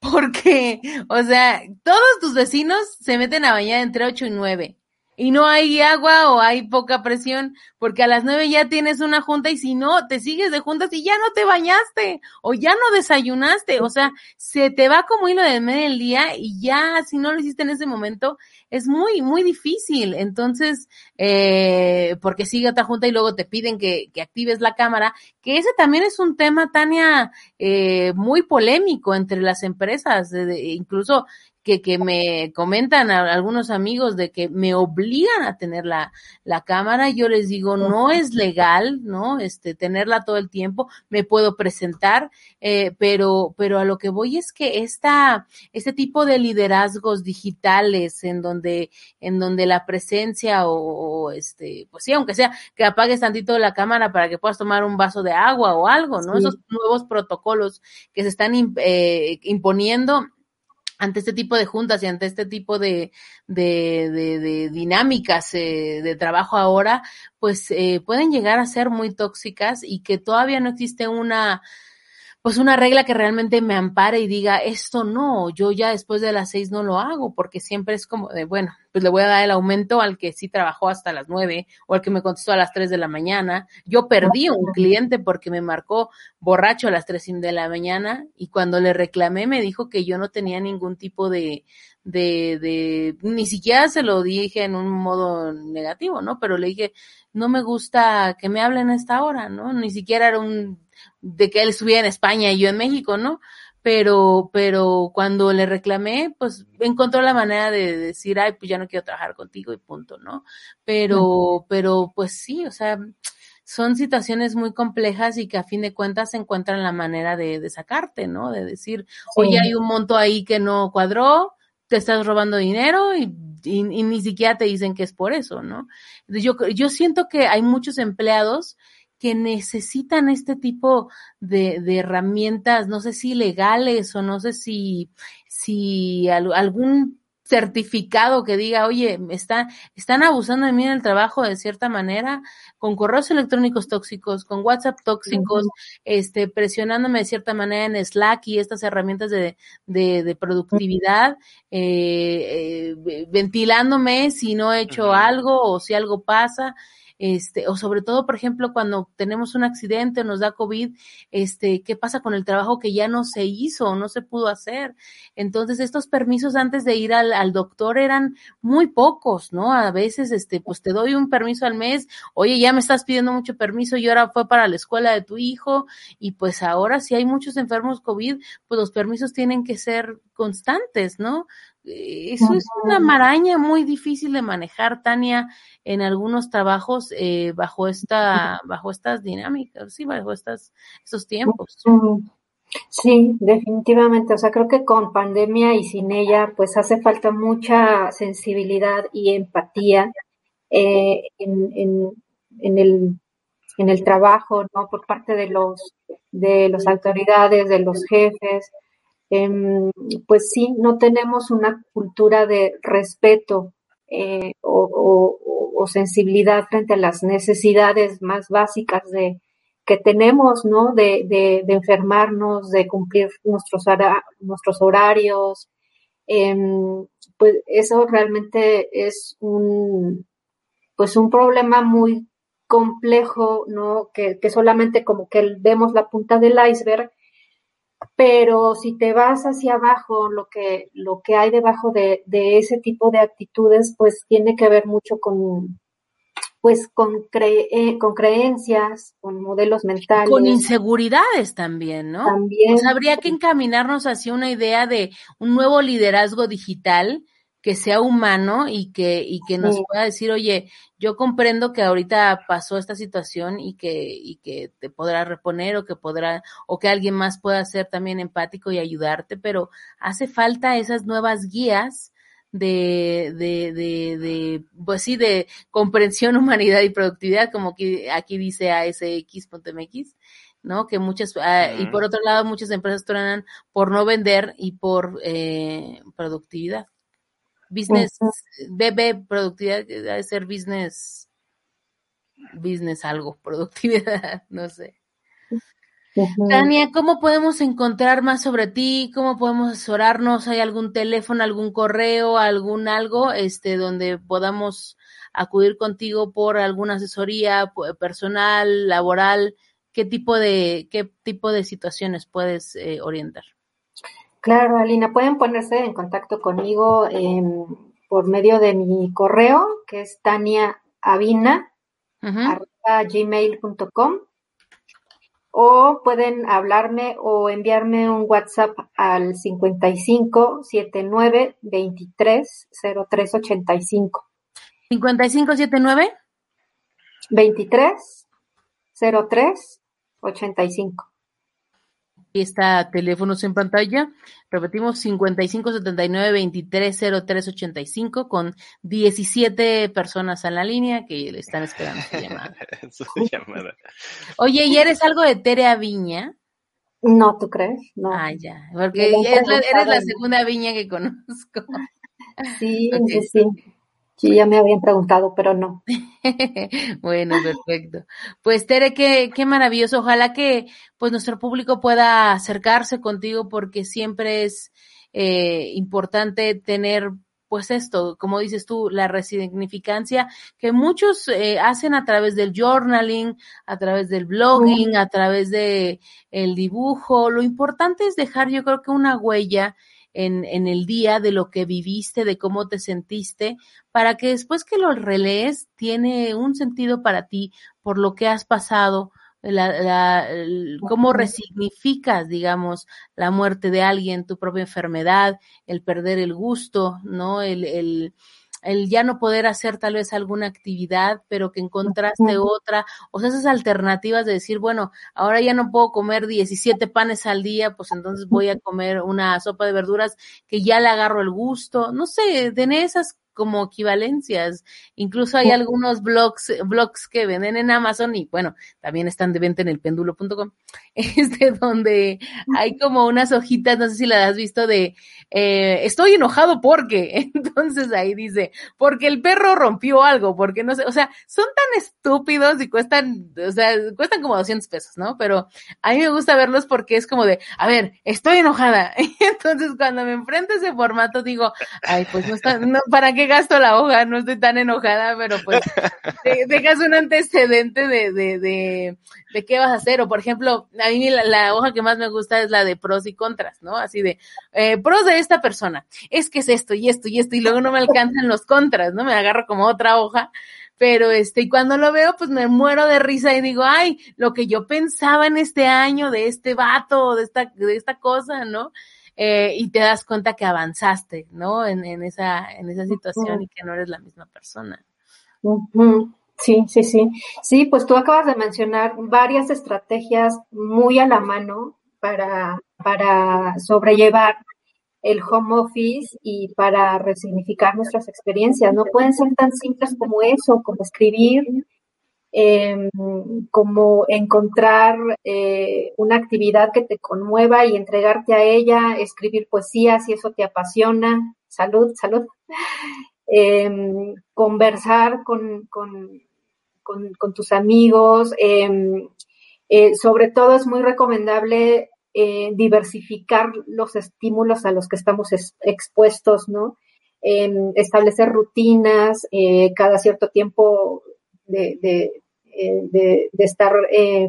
porque, o sea, todos tus vecinos se meten a bañar entre 8 y 9 y no hay agua o hay poca presión, porque a las nueve ya tienes una junta y si no, te sigues de juntas y ya no te bañaste o ya no desayunaste, o sea, se te va como hilo de medio el día y ya si no lo hiciste en ese momento, es muy, muy difícil. Entonces, eh, porque sigue otra junta y luego te piden que, que actives la cámara, que ese también es un tema, Tania, eh, muy polémico entre las empresas, incluso que, que me comentan a algunos amigos de que me obligan a tener la, la cámara, yo les digo, no es legal, ¿no? Este, tenerla todo el tiempo, me puedo presentar, eh, pero, pero a lo que voy es que esta, este tipo de liderazgos digitales en donde, en donde la presencia o, este, pues sí, aunque sea que apagues tantito la cámara para que puedas tomar un vaso de agua o algo, ¿no? Esos nuevos protocolos que se están eh, imponiendo ante este tipo de juntas y ante este tipo de, de, de, dinámicas eh, de trabajo ahora, pues eh, pueden llegar a ser muy tóxicas y que todavía no existe una pues una regla que realmente me ampare y diga, esto no, yo ya después de las seis no lo hago, porque siempre es como de, bueno, pues le voy a dar el aumento al que sí trabajó hasta las nueve o al que me contestó a las tres de la mañana. Yo perdí un cliente porque me marcó borracho a las tres de la mañana y cuando le reclamé me dijo que yo no tenía ningún tipo de, de, de, ni siquiera se lo dije en un modo negativo, ¿no? Pero le dije, no me gusta que me hablen a esta hora, ¿no? Ni siquiera era un de que él estuviera en España y yo en México, ¿no? Pero, pero cuando le reclamé, pues encontró la manera de decir, ay, pues ya no quiero trabajar contigo y punto, ¿no? Pero, pero pues sí, o sea, son situaciones muy complejas y que a fin de cuentas se encuentran la manera de, de sacarte, ¿no? De decir, oye, hay un monto ahí que no cuadró, te estás robando dinero y, y, y, ni siquiera te dicen que es por eso, ¿no? Yo, yo siento que hay muchos empleados que necesitan este tipo de, de, herramientas, no sé si legales o no sé si, si algún certificado que diga, oye, está, están abusando de mí en el trabajo de cierta manera, con correos electrónicos tóxicos, con WhatsApp tóxicos, este, presionándome de cierta manera en Slack y estas herramientas de, de, de productividad, eh, eh, ventilándome si no he hecho algo o si algo pasa este, o sobre todo, por ejemplo, cuando tenemos un accidente o nos da COVID, este, ¿qué pasa con el trabajo que ya no se hizo o no se pudo hacer? Entonces, estos permisos antes de ir al, al doctor eran muy pocos, ¿no? A veces, este, pues te doy un permiso al mes, oye, ya me estás pidiendo mucho permiso y ahora fue para la escuela de tu hijo, y pues ahora si hay muchos enfermos COVID, pues los permisos tienen que ser constantes, ¿no? Eso es una maraña muy difícil de manejar, Tania, en algunos trabajos eh, bajo esta, bajo estas dinámicas, sí, bajo estas, estos tiempos. Sí, definitivamente. O sea, creo que con pandemia y sin ella, pues hace falta mucha sensibilidad y empatía eh, en, en, en, el, en el trabajo, ¿no? Por parte de los, de las autoridades, de los jefes. Em, pues sí, no tenemos una cultura de respeto eh, o, sensibilidad frente a las necesidades más básicas de, que tenemos, ¿no? De, enfermarnos, de cumplir nuestros, horarios. Em, pues eso realmente es un, pues un problema muy complejo, ¿no? Que solamente como que vemos la punta del iceberg, pero si te vas hacia abajo, lo que, lo que hay debajo de, de ese tipo de actitudes, pues tiene que ver mucho con, pues con, eh, con creencias, con modelos mentales. Con inseguridades también, ¿no? También. Pues habría que encaminarnos hacia una idea de un nuevo liderazgo digital que sea humano y que, y que nos pueda decir, oye, yo comprendo que ahorita pasó esta situación y que, y que te podrá reponer o que podrá, o que alguien más pueda ser también empático y ayudarte, pero hace falta esas nuevas guías de, de, de, de, pues sí, de comprensión, <laughs> humanidad y productividad, como que aquí dice ASX.mx, ¿no? Que muchas, ah, y por otro lado, muchas empresas truenan por no vender y por eh, productividad. Business, BB, productividad, debe ser business, business algo, <laughs> productividad, no sé. Tania, ¿cómo podemos encontrar más sobre ti? ¿Cómo podemos asesorarnos? ¿Hay algún teléfono, algún correo, algún algo este donde podamos acudir contigo por alguna asesoría personal, laboral? ¿Qué tipo de qué tipo de situaciones puedes eh, orientar? Claro, Alina, pueden ponerse en contacto conmigo por medio de mi correo, que es taniaavina@gmail.com o pueden hablarme o enviarme un WhatsApp al 55 79 23 03 85. 55 79 23 03 85 está teléfonos en pantalla. Repetimos 55 79 23 03 85 con 17 personas en la línea que le están esperando su llamada. <laughs> Oye, ¿y eres algo de Tere Viña? No, ¿tú crees? No. Ah, ya, porque eres la, eres la segunda viña que conozco. Sí, <laughs> sí, sí. Sí, ya me habían preguntado, pero no. <laughs> <laughs> bueno, perfecto. Pues Tere, qué, qué maravilloso. Ojalá que pues nuestro público pueda acercarse contigo porque siempre es eh, importante tener pues esto, como dices tú, la resignificancia que muchos eh, hacen a través del journaling, a través del blogging, a través de el dibujo. Lo importante es dejar, yo creo que una huella en, en el día de lo que viviste, de cómo te sentiste, para que después que lo relees tiene un sentido para ti por lo que has pasado, la, la, cómo resignificas, digamos, la muerte de alguien, tu propia enfermedad, el perder el gusto, ¿no? El, el, el ya no poder hacer tal vez alguna actividad, pero que encontraste otra, o sea, esas alternativas de decir, bueno, ahora ya no puedo comer 17 panes al día, pues entonces voy a comer una sopa de verduras que ya le agarro el gusto, no sé, tener esas como equivalencias. Incluso hay algunos blogs, blogs que venden en Amazon y bueno, también están de venta en el péndulo.com, <laughs> este, donde hay como unas hojitas, no sé si las has visto, de eh, estoy enojado porque, <laughs> entonces ahí dice, porque el perro rompió algo, porque no sé, o sea, son tan estúpidos y cuestan, o sea, cuestan como 200 pesos, ¿no? Pero a mí me gusta verlos porque es como de, a ver, estoy enojada. <laughs> Entonces cuando me enfrento a ese formato digo, ay, pues no está, no, ¿para qué gasto la hoja, no estoy tan enojada, pero pues <laughs> dejas un antecedente de, de, de, de, qué vas a hacer. O por ejemplo, a mí la, hoja que más me gusta es la de pros y contras, ¿no? Así de eh, pros de esta persona, es que es esto y esto y esto, y luego no me alcanzan los contras, ¿no? Me agarro como otra hoja pero este, y cuando lo veo, pues me muero de risa y digo, ay, lo que yo pensaba en este año de este vato, de esta, de esta cosa, ¿no? Eh, y te das cuenta que avanzaste, ¿no? En, en esa, en esa situación y que no eres la misma persona. Sí, sí, sí. Sí, pues tú acabas de mencionar varias estrategias muy a la mano para, para sobrellevar el home office y para resignificar nuestras experiencias. No pueden ser tan simples como eso, como escribir, eh, como encontrar eh, una actividad que te conmueva y entregarte a ella, escribir poesía si eso te apasiona. Salud, salud. <laughs> Eh, conversar con, con, tus amigos. Em, eh, sobre todo es muy recomendable eh, diversificar los estímulos a los que estamos expuestos, ¿no? Em, establecer rutinas cada cierto tiempo de, de, de estar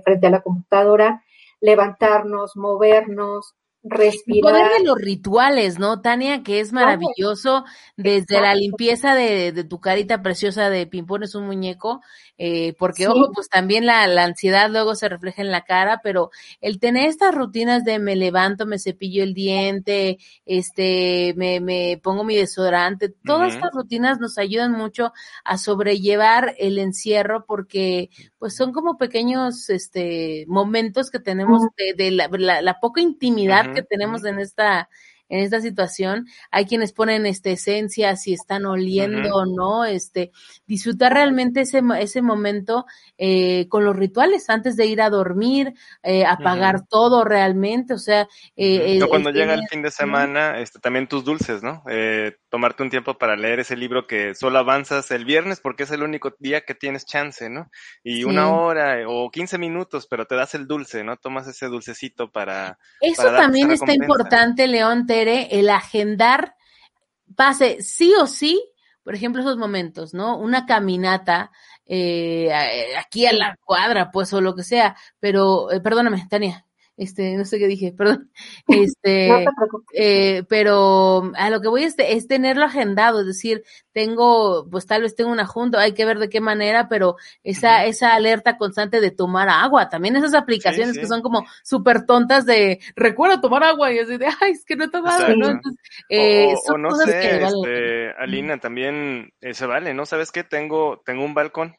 frente a la computadora, levantarnos, movernos, respirar. El poder de los rituales, ¿no, Tania? Que es maravilloso, desde la limpieza de, de, tu carita preciosa de pimpones un muñeco, eh, porque ojo, pues también la, la, ansiedad luego se refleja en la cara, pero el tener estas rutinas de me levanto, me cepillo el diente, este, me, me pongo mi desodorante, todas estas rutinas nos ayudan mucho a sobrellevar el encierro porque pues son como pequeños este momentos que tenemos de, de la, la, la, poca intimidad que tenemos en esta en esta situación. Hay quienes ponen este esencia, si están oliendo o no, este, disfrutar realmente ese, ese momento eh, con los rituales antes de ir a dormir, eh, apagar todo realmente, o sea. Eh, cuando llega el fin de semana, este, también tus dulces, ¿no? Eh, tomarte un tiempo para leer ese libro que solo avanzas el viernes porque es el único día que tienes chance, ¿no? Y una hora o 15 minutos, pero te das el dulce, ¿no? Tomas ese dulcecito para. Eso también está importante, León, te el agendar pase sí o sí, por ejemplo, esos momentos, ¿no? Una caminata eh, aquí a la cuadra, pues, o lo que sea, pero, eh, perdóname, Tania este, no sé qué dije, <laughs> perdón, este, eh, pero a lo que voy es, es, tenerlo agendado, es decir, tengo, pues tal vez tengo una junta, hay que ver de qué manera, pero esa, esa alerta constante de tomar agua, también esas aplicaciones que son como súper tontas de, recuerda tomar agua, y así de, ay, es que no he tomado, ¿no? Entonces, eh, o, no sé, este, Alina, también eh, se vale, ¿no? ¿Sabes qué? Tengo, tengo un balcón,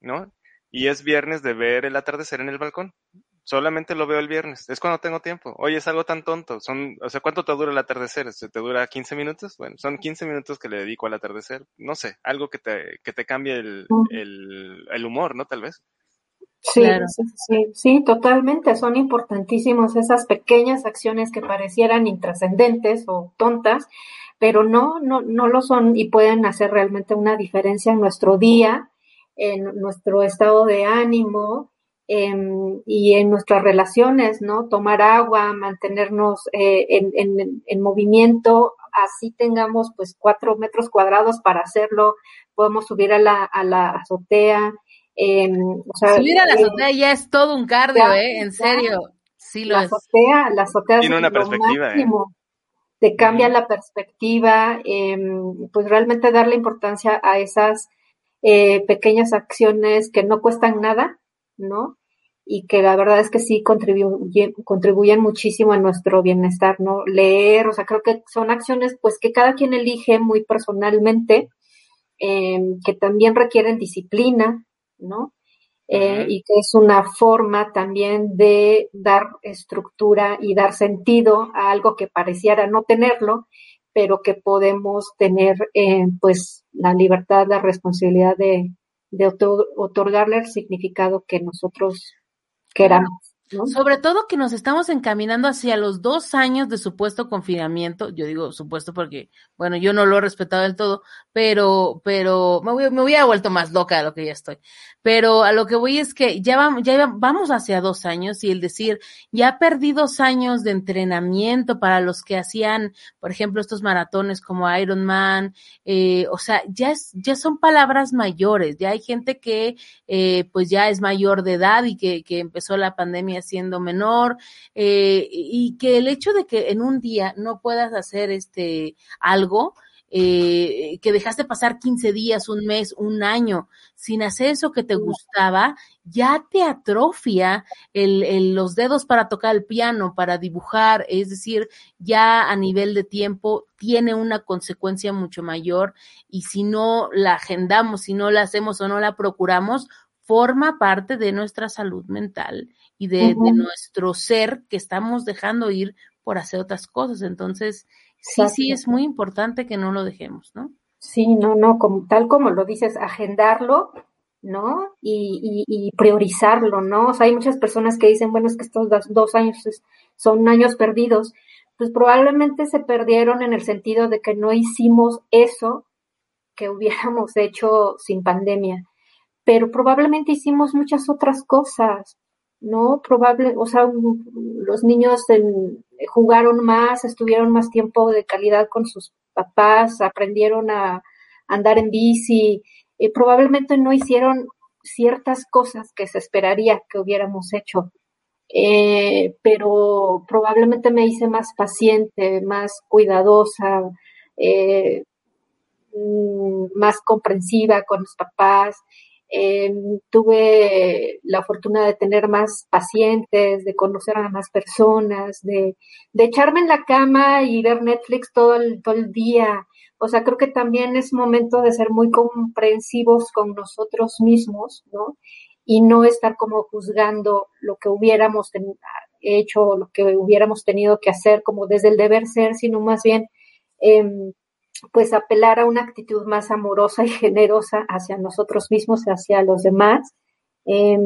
¿no? Y es viernes de ver el atardecer en el balcón solamente lo veo el viernes, es cuando tengo tiempo. Oye, es algo tan tonto, son, o sea, ¿cuánto te dura el atardecer? ¿Te dura 15 minutos? Bueno, son 15 minutos que le dedico al atardecer, no sé, algo que te, que te cambie el, el, el humor, ¿no? Tal vez. Sí, sí, sí, totalmente. Son importantísimos esas pequeñas acciones que parecieran intrascendentes o tontas, pero no, no, no lo son y pueden hacer realmente una diferencia en nuestro día, en nuestro estado de ánimo, Em, y en nuestras relaciones, ¿no? Tomar agua, mantenernos eh, en, en, movimiento, así tengamos pues cuatro metros cuadrados para hacerlo, podemos subir a la, a la azotea. Em, subir a la eh, azotea ya es todo un cardio, ¿eh? En serio. Sí lo la azotea, la azotea Tiene una perspectiva, ¿eh? Te cambia la perspectiva, em, pues realmente darle importancia a esas eh, pequeñas acciones que no cuestan nada, ¿no? Y que la verdad es que sí contribuyen, contribuyen muchísimo a nuestro bienestar, ¿no? Leer, o sea, creo que son acciones pues que cada quien elige muy personalmente, em, que también requieren disciplina, ¿no? Eh, y que es una forma también de dar estructura y dar sentido a algo que pareciera no tenerlo, pero que podemos tener eh, pues la libertad, la responsabilidad de, de otorgarle el significado que nosotros queramos. Sobre todo que nos estamos encaminando hacia los dos años de supuesto confinamiento. Yo digo supuesto porque, bueno, yo no lo he respetado del todo, pero, pero me, voy, me hubiera vuelto más loca de lo que ya estoy. Pero a lo que voy es que ya vamos, ya vamos hacia dos años y el decir, ya perdí dos años de entrenamiento para los que hacían, por ejemplo, estos maratones como Ironman, eh, o sea, ya es, ya son palabras mayores, ya hay gente que, eh, pues ya es mayor de edad y que, que empezó la pandemia siendo menor, eh, y que el hecho de que en un día no puedas hacer este algo, eh, que dejaste pasar 15 días, un mes, un año sin hacer eso que te gustaba, ya te atrofia el, los dedos para tocar el piano, para dibujar, es decir, ya a nivel de tiempo tiene una consecuencia mucho mayor y si no la agendamos, si no la hacemos o no la procuramos, forma parte de nuestra salud mental y de, nuestro ser que estamos dejando ir por hacer otras cosas. Entonces, sí, sí, es muy importante que no lo dejemos, ¿no? Sí, no, no, como, tal como lo dices, agendarlo, ¿no? Y, y, priorizarlo, ¿no? O sea, hay muchas personas que dicen, bueno, es que estos dos años son años perdidos. Pues probablemente se perdieron en el sentido de que no hicimos eso que hubiéramos <laughs> hecho sin pandemia pero probablemente hicimos muchas otras cosas, ¿no? Probable, o sea, los niños jugaron más, estuvieron más tiempo de calidad con sus papás, aprendieron a andar en bici, eh, probablemente no hicieron ciertas cosas que se esperaría que hubiéramos hecho, eh, pero probablemente me hice más paciente, más cuidadosa, eh, mm, más comprensiva con los papás, eh, tuve la fortuna de tener más pacientes, de conocer a más personas, de, de echarme en la cama y ver Netflix todo el, todo el día. O sea, creo que también es momento de ser muy comprensivos con nosotros mismos, ¿no? Y no estar como juzgando lo que hubiéramos hecho, lo que hubiéramos tenido que hacer como desde el deber ser, sino más bien eh, pues apelar a una actitud más amorosa y generosa hacia nosotros mismos, hacia los demás. Em,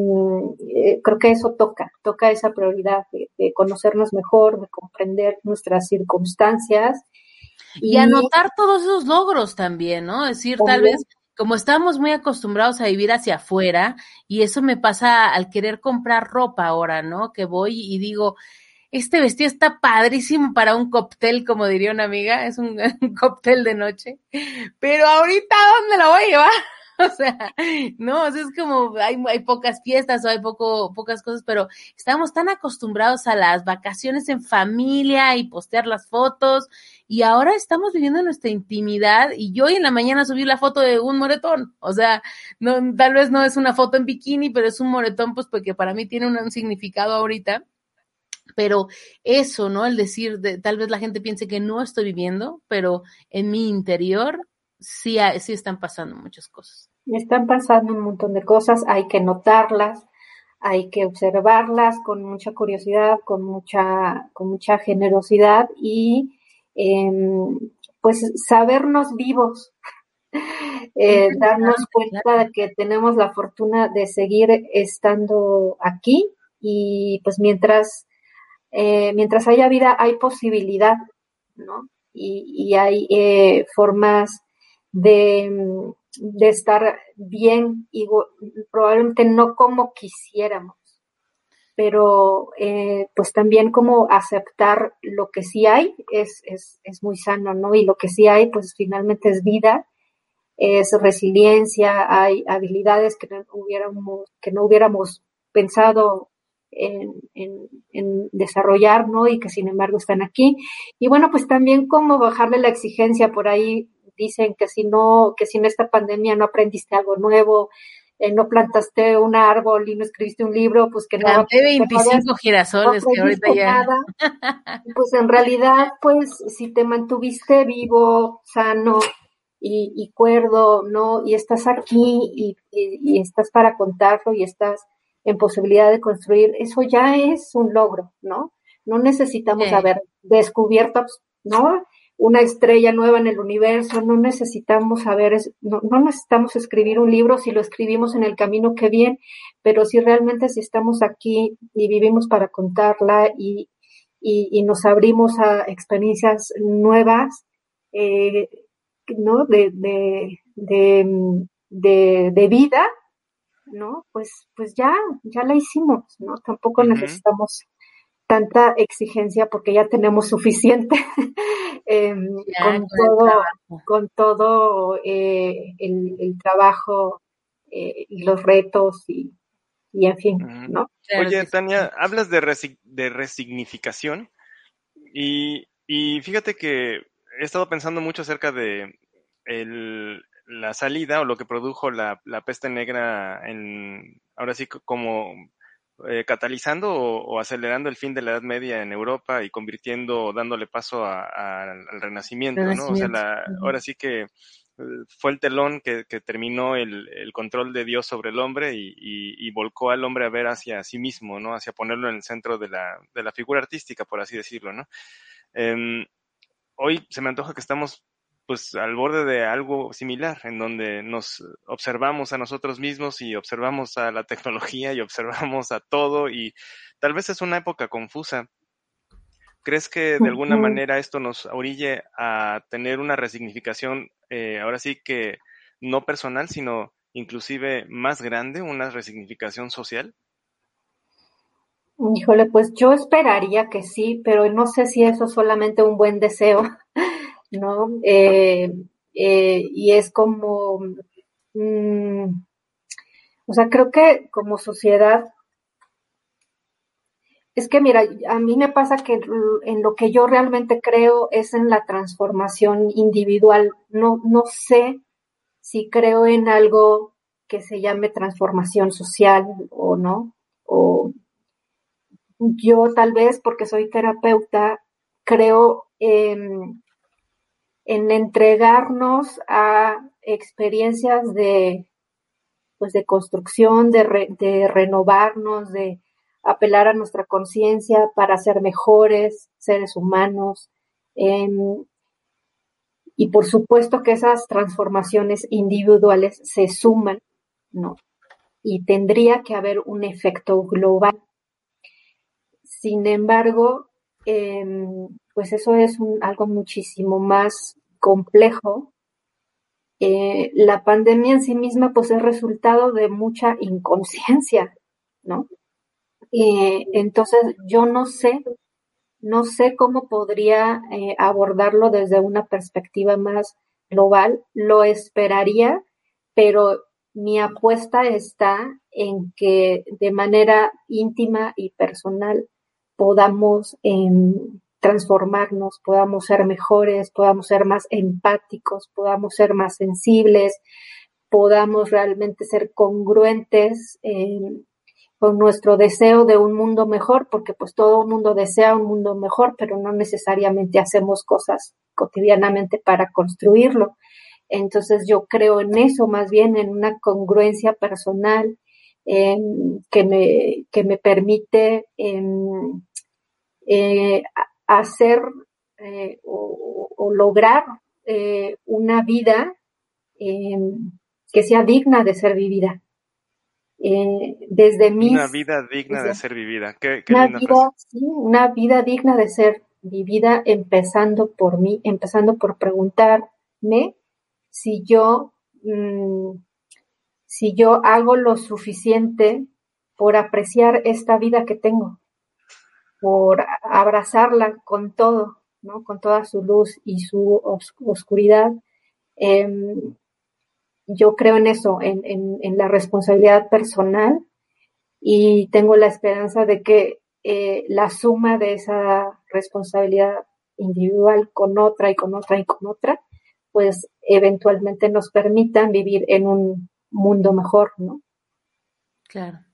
eh, creo que eso toca, toca esa prioridad de, conocernos mejor, de comprender nuestras circunstancias. Y, anotar todos esos logros también, ¿no? Es decir, tal vez como estamos muy acostumbrados a vivir hacia afuera, y eso me pasa al querer comprar ropa ahora, ¿no? Que voy y digo, este vestido está padrísimo para un cóctel, como diría una amiga, es un, <laughs> cóctel de noche, pero ahorita ¿dónde lo voy a llevar? <laughs> O sea, no, es como hay, pocas fiestas o hay poco, pocas cosas, pero estamos tan acostumbrados a las vacaciones en familia y postear las fotos y ahora estamos viviendo nuestra intimidad y yo hoy en la mañana subí la foto de un moretón, o sea, no, tal vez no es una foto en bikini, pero es un moretón pues porque para mí tiene un significado ahorita pero eso, ¿no? El decir, de, tal vez la gente piense que no estoy viviendo, pero en mi interior sí, sí están pasando muchas cosas. Están pasando un montón de cosas, hay que notarlas, hay que observarlas con mucha curiosidad, con mucha, con mucha generosidad y em, pues sabernos vivos, <laughs> eh, darnos cuenta de que tenemos la fortuna de seguir estando aquí y pues mientras eh, mientras haya vida hay posibilidad, ¿no? Y, hay eh, formas de, de, estar bien, y probablemente no como quisiéramos, pero eh, pues también como aceptar lo que sí hay es, es, es muy sano, ¿no? Y lo que sí hay, pues finalmente es vida, es resiliencia, hay habilidades que no hubiéramos, que no hubiéramos pensado en, desarrollar, ¿no? Y que sin embargo están aquí. Y bueno, pues también como bajarle la exigencia, por ahí dicen que si no, que sin esta pandemia no aprendiste algo nuevo, eh, no plantaste un árbol y no escribiste un libro, pues que no. Planté 25 girasoles que ahorita ya. <laughs> Pues en realidad, pues si te mantuviste vivo, sano y, y cuerdo, ¿no? Y estás aquí y, y estás para contarlo y estás en posibilidad de construir, eso ya es un logro, ¿no? No necesitamos haber descubierto, ¿no? Una estrella nueva en el universo, no necesitamos saber, no, no, necesitamos escribir un libro si lo escribimos en el camino que bien, pero si realmente si estamos aquí y vivimos para contarla y, y, nos abrimos a experiencias nuevas, eh, ¿no? De, de, de, de vida, ¿no? Pues, pues ya, ya la hicimos, ¿no? Tampoco necesitamos tanta exigencia porque ya tenemos suficiente <laughs> em, con, todo, con, todo, eh, el, trabajo eh, y los retos y, y en fin, ¿no? Oye, Tania, hablas de, de resignificación y, y fíjate que he estado pensando mucho acerca de la salida o lo que produjo la, peste negra en, ahora sí como eh, catalizando o, acelerando el fin de la Edad Media en Europa y convirtiendo, dándole paso al Renacimiento, ¿no? O sea, ahora sí que fue el telón que, terminó el, control de Dios sobre el hombre y, volcó al hombre a ver hacia sí mismo, ¿no? Hacia ponerlo en el centro de la, de la figura artística, por así decirlo, ¿no? Em, hoy se me antoja que estamos pues al borde de algo similar, en donde nos observamos a nosotros mismos y observamos a la tecnología y observamos a todo y tal vez es una época confusa. ¿Crees que de alguna manera esto nos orille a tener una resignificación, eh, ahora sí que no personal, sino inclusive más grande, una resignificación social? Híjole, pues yo esperaría que sí, pero no sé si eso es solamente un buen deseo, ¿no? Eh, eh, y es como, mm, o sea, creo que como sociedad es que mira, a mí me pasa que en lo que yo realmente creo es en la transformación individual. No, no sé si creo en algo que se llame transformación social o no. O yo tal vez, porque soy terapeuta, creo en, entregarnos a experiencias de, pues de construcción, de, de renovarnos, de apelar a nuestra conciencia para ser mejores seres humanos. Em, y por supuesto que esas transformaciones individuales se suman, ¿no? Y tendría que haber un efecto global. Sin embargo, em, pues eso es algo muchísimo más complejo. Eh, la pandemia en sí misma, pues es resultado de mucha inconsciencia, ¿no? Eh, entonces, yo no sé, no sé cómo podría eh, abordarlo desde una perspectiva más global. Lo esperaría, pero mi apuesta está en que de manera íntima y personal podamos em, transformarnos, podamos ser mejores, podamos ser más empáticos, podamos ser más sensibles, podamos realmente ser congruentes con nuestro deseo de un mundo mejor, porque pues todo el mundo desea un mundo mejor, pero no necesariamente hacemos cosas cotidianamente para construirlo. Entonces yo creo en eso, más bien en una congruencia personal que, me, que me permite eh, hacer eh, o, lograr eh, una vida que sea digna de ser vivida. Eh, desde mi... Una vida digna de ser vivida. Qué, una, vida, sí, una vida digna de ser vivida empezando por mí, empezando por preguntarme si yo, mm, si yo hago lo suficiente por apreciar esta vida que tengo, por abrazarla con todo, ¿no? con toda su luz y su oscuridad. Em, yo creo en eso, en, la responsabilidad personal y tengo la esperanza de que eh, la suma de esa responsabilidad individual con otra y con otra y con otra, pues eventualmente nos permitan vivir en un mundo mejor, ¿no? Claro.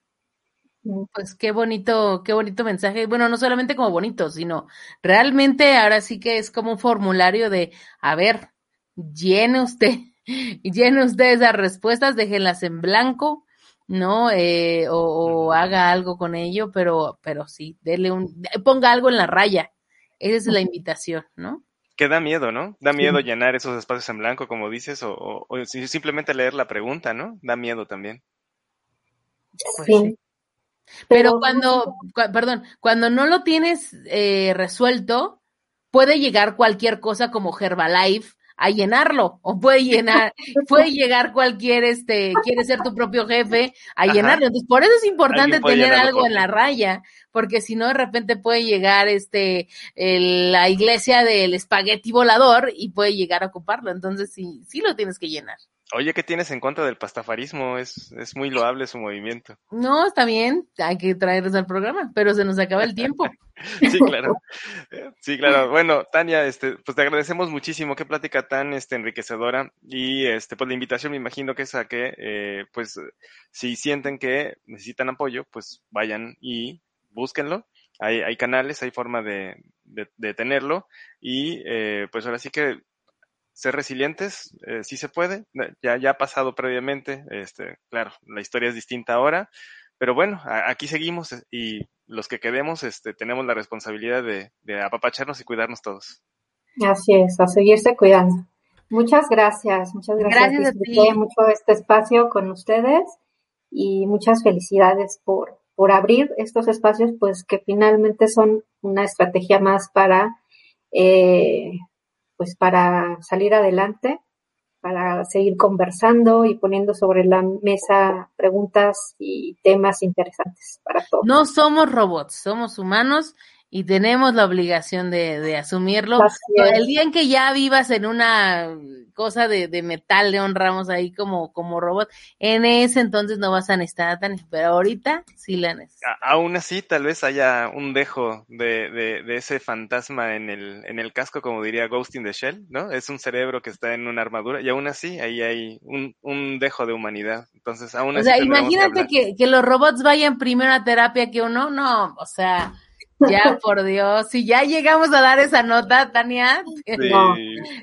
Mm. Pues qué bonito, qué bonito mensaje. Bueno, no solamente como bonito, sino realmente ahora sí que es como un formulario de, a ver, llene usted <laughs> llene usted esas respuestas, déjenlas en blanco, ¿no? Eh, o, haga algo con ello, pero, pero sí, dele un, ponga algo en la raya. Esa es la invitación, ¿no? Que da miedo, ¿no? Da miedo llenar esos espacios en blanco, como dices, o, simplemente leer la pregunta, ¿no? Da miedo también. Pues sí. Pero, cuando, perdón, cuando no lo tienes eh, resuelto, puede llegar cualquier cosa como Herbalife a llenarlo o puede llenar, <laughs> puede llegar cualquier, este, quiere ser tu propio jefe a llenarlo. Entonces, por eso es importante tener algo en la raya, porque si no, de repente puede llegar, este, la iglesia del espagueti volador y puede llegar a ocuparlo. Entonces, sí, sí lo tienes que llenar. Oye, ¿qué tienes en contra del pastafarismo? Es, es muy loable su movimiento. No, está bien, hay que traerlos al programa, pero se nos acaba el tiempo. <laughs> sí, claro. Sí, claro. Bueno, Tania, este, pues te agradecemos muchísimo. Qué plática tan este, enriquecedora. Y este, pues la invitación me imagino que es a que, eh, pues, si sienten que necesitan apoyo, pues vayan y búsquenlo. Hay, hay canales, hay forma de, de, tenerlo. Y eh, pues ahora sí que ser resilientes, eh, sí se puede, ya, ya ha pasado previamente, este, claro, la historia es distinta ahora, pero bueno, aquí seguimos eh, y los que quedemos este, tenemos la responsabilidad de, de apapacharnos y cuidarnos todos. Así es, a seguirse cuidando. Muchas gracias, muchas gracias. Gracias mucho este espacio con ustedes y muchas felicidades por, por abrir estos espacios, pues que finalmente son una estrategia más para eh, pues para salir adelante, para seguir conversando y poniendo sobre la mesa preguntas y temas interesantes para todos. No somos robots, somos humanos y tenemos la obligación de, de asumirlo. El día en que ya vivas en una cosa de, de metal, León Ramos, ahí como, como robot, en ese entonces no vas a necesitar tan, pero ahorita sí la necesitas. Aún así, tal vez haya un dejo de, de, de, ese fantasma en el, en el casco, como diría Ghost in the Shell, ¿no? Es un cerebro que está en una armadura y aún así ahí hay un, un dejo de humanidad. Entonces, aún así. O sea, imagínate que, que los robots vayan primero a terapia que uno, no, o sea ya, por Dios, si ya llegamos a dar esa nota, Tania, <laughs> no,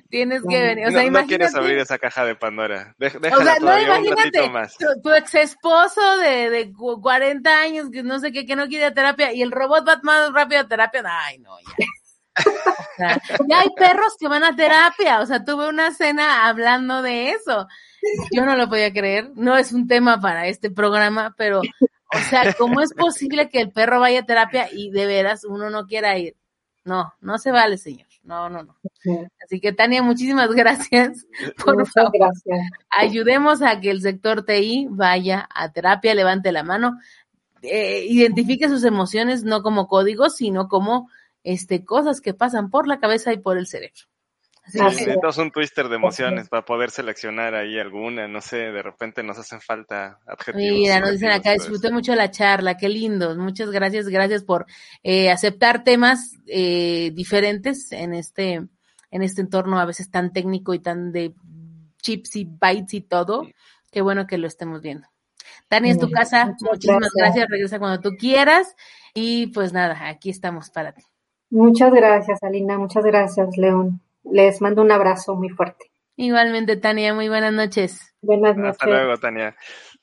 tienes que venir. O sea, no, no quieres abrir esa caja de Pandora. Déjala o sea, no, imagínate, más. Tu, ex esposo de, de 40 años, que no sé qué, que no quiere terapia, y el robot va más rápido a terapia. Ay, no, ya. O sea, ya hay perros que van a terapia. O sea, tuve una cena hablando de eso. Yo no lo podía creer. No es un tema para este programa, pero o sea, ¿cómo es posible que el perro vaya a terapia y de veras uno no quiera ir? No, no se vale, señor. No, no, no. Así que, Tania, muchísimas gracias. <laughs> Por favor, gracias. ayudemos a que el sector TI vaya a terapia, levante la mano, eh, identifique sus emociones no como códigos, sino como este, cosas que pasan por la cabeza y por el cerebro. Sí, necesitamos un twister de emociones para poder seleccionar ahí alguna, no sé, de repente nos hacen falta adjetivos. Mira, nos dicen acá, disfruté mucho la charla, qué lindo, muchas gracias, gracias por eh, aceptar temas eh, diferentes en este, en este entorno a veces tan técnico y tan de chips y bytes y todo, qué bueno que lo estemos viendo. Tania, es tu casa, muchísimas gracias, regresa cuando tú quieras. Y pues nada, aquí estamos para ti. Muchas gracias, Alina, muchas gracias, León. Les mando un abrazo muy fuerte. Igualmente, Tania, muy buenas noches. Buenas noches. Hasta luego, Tania.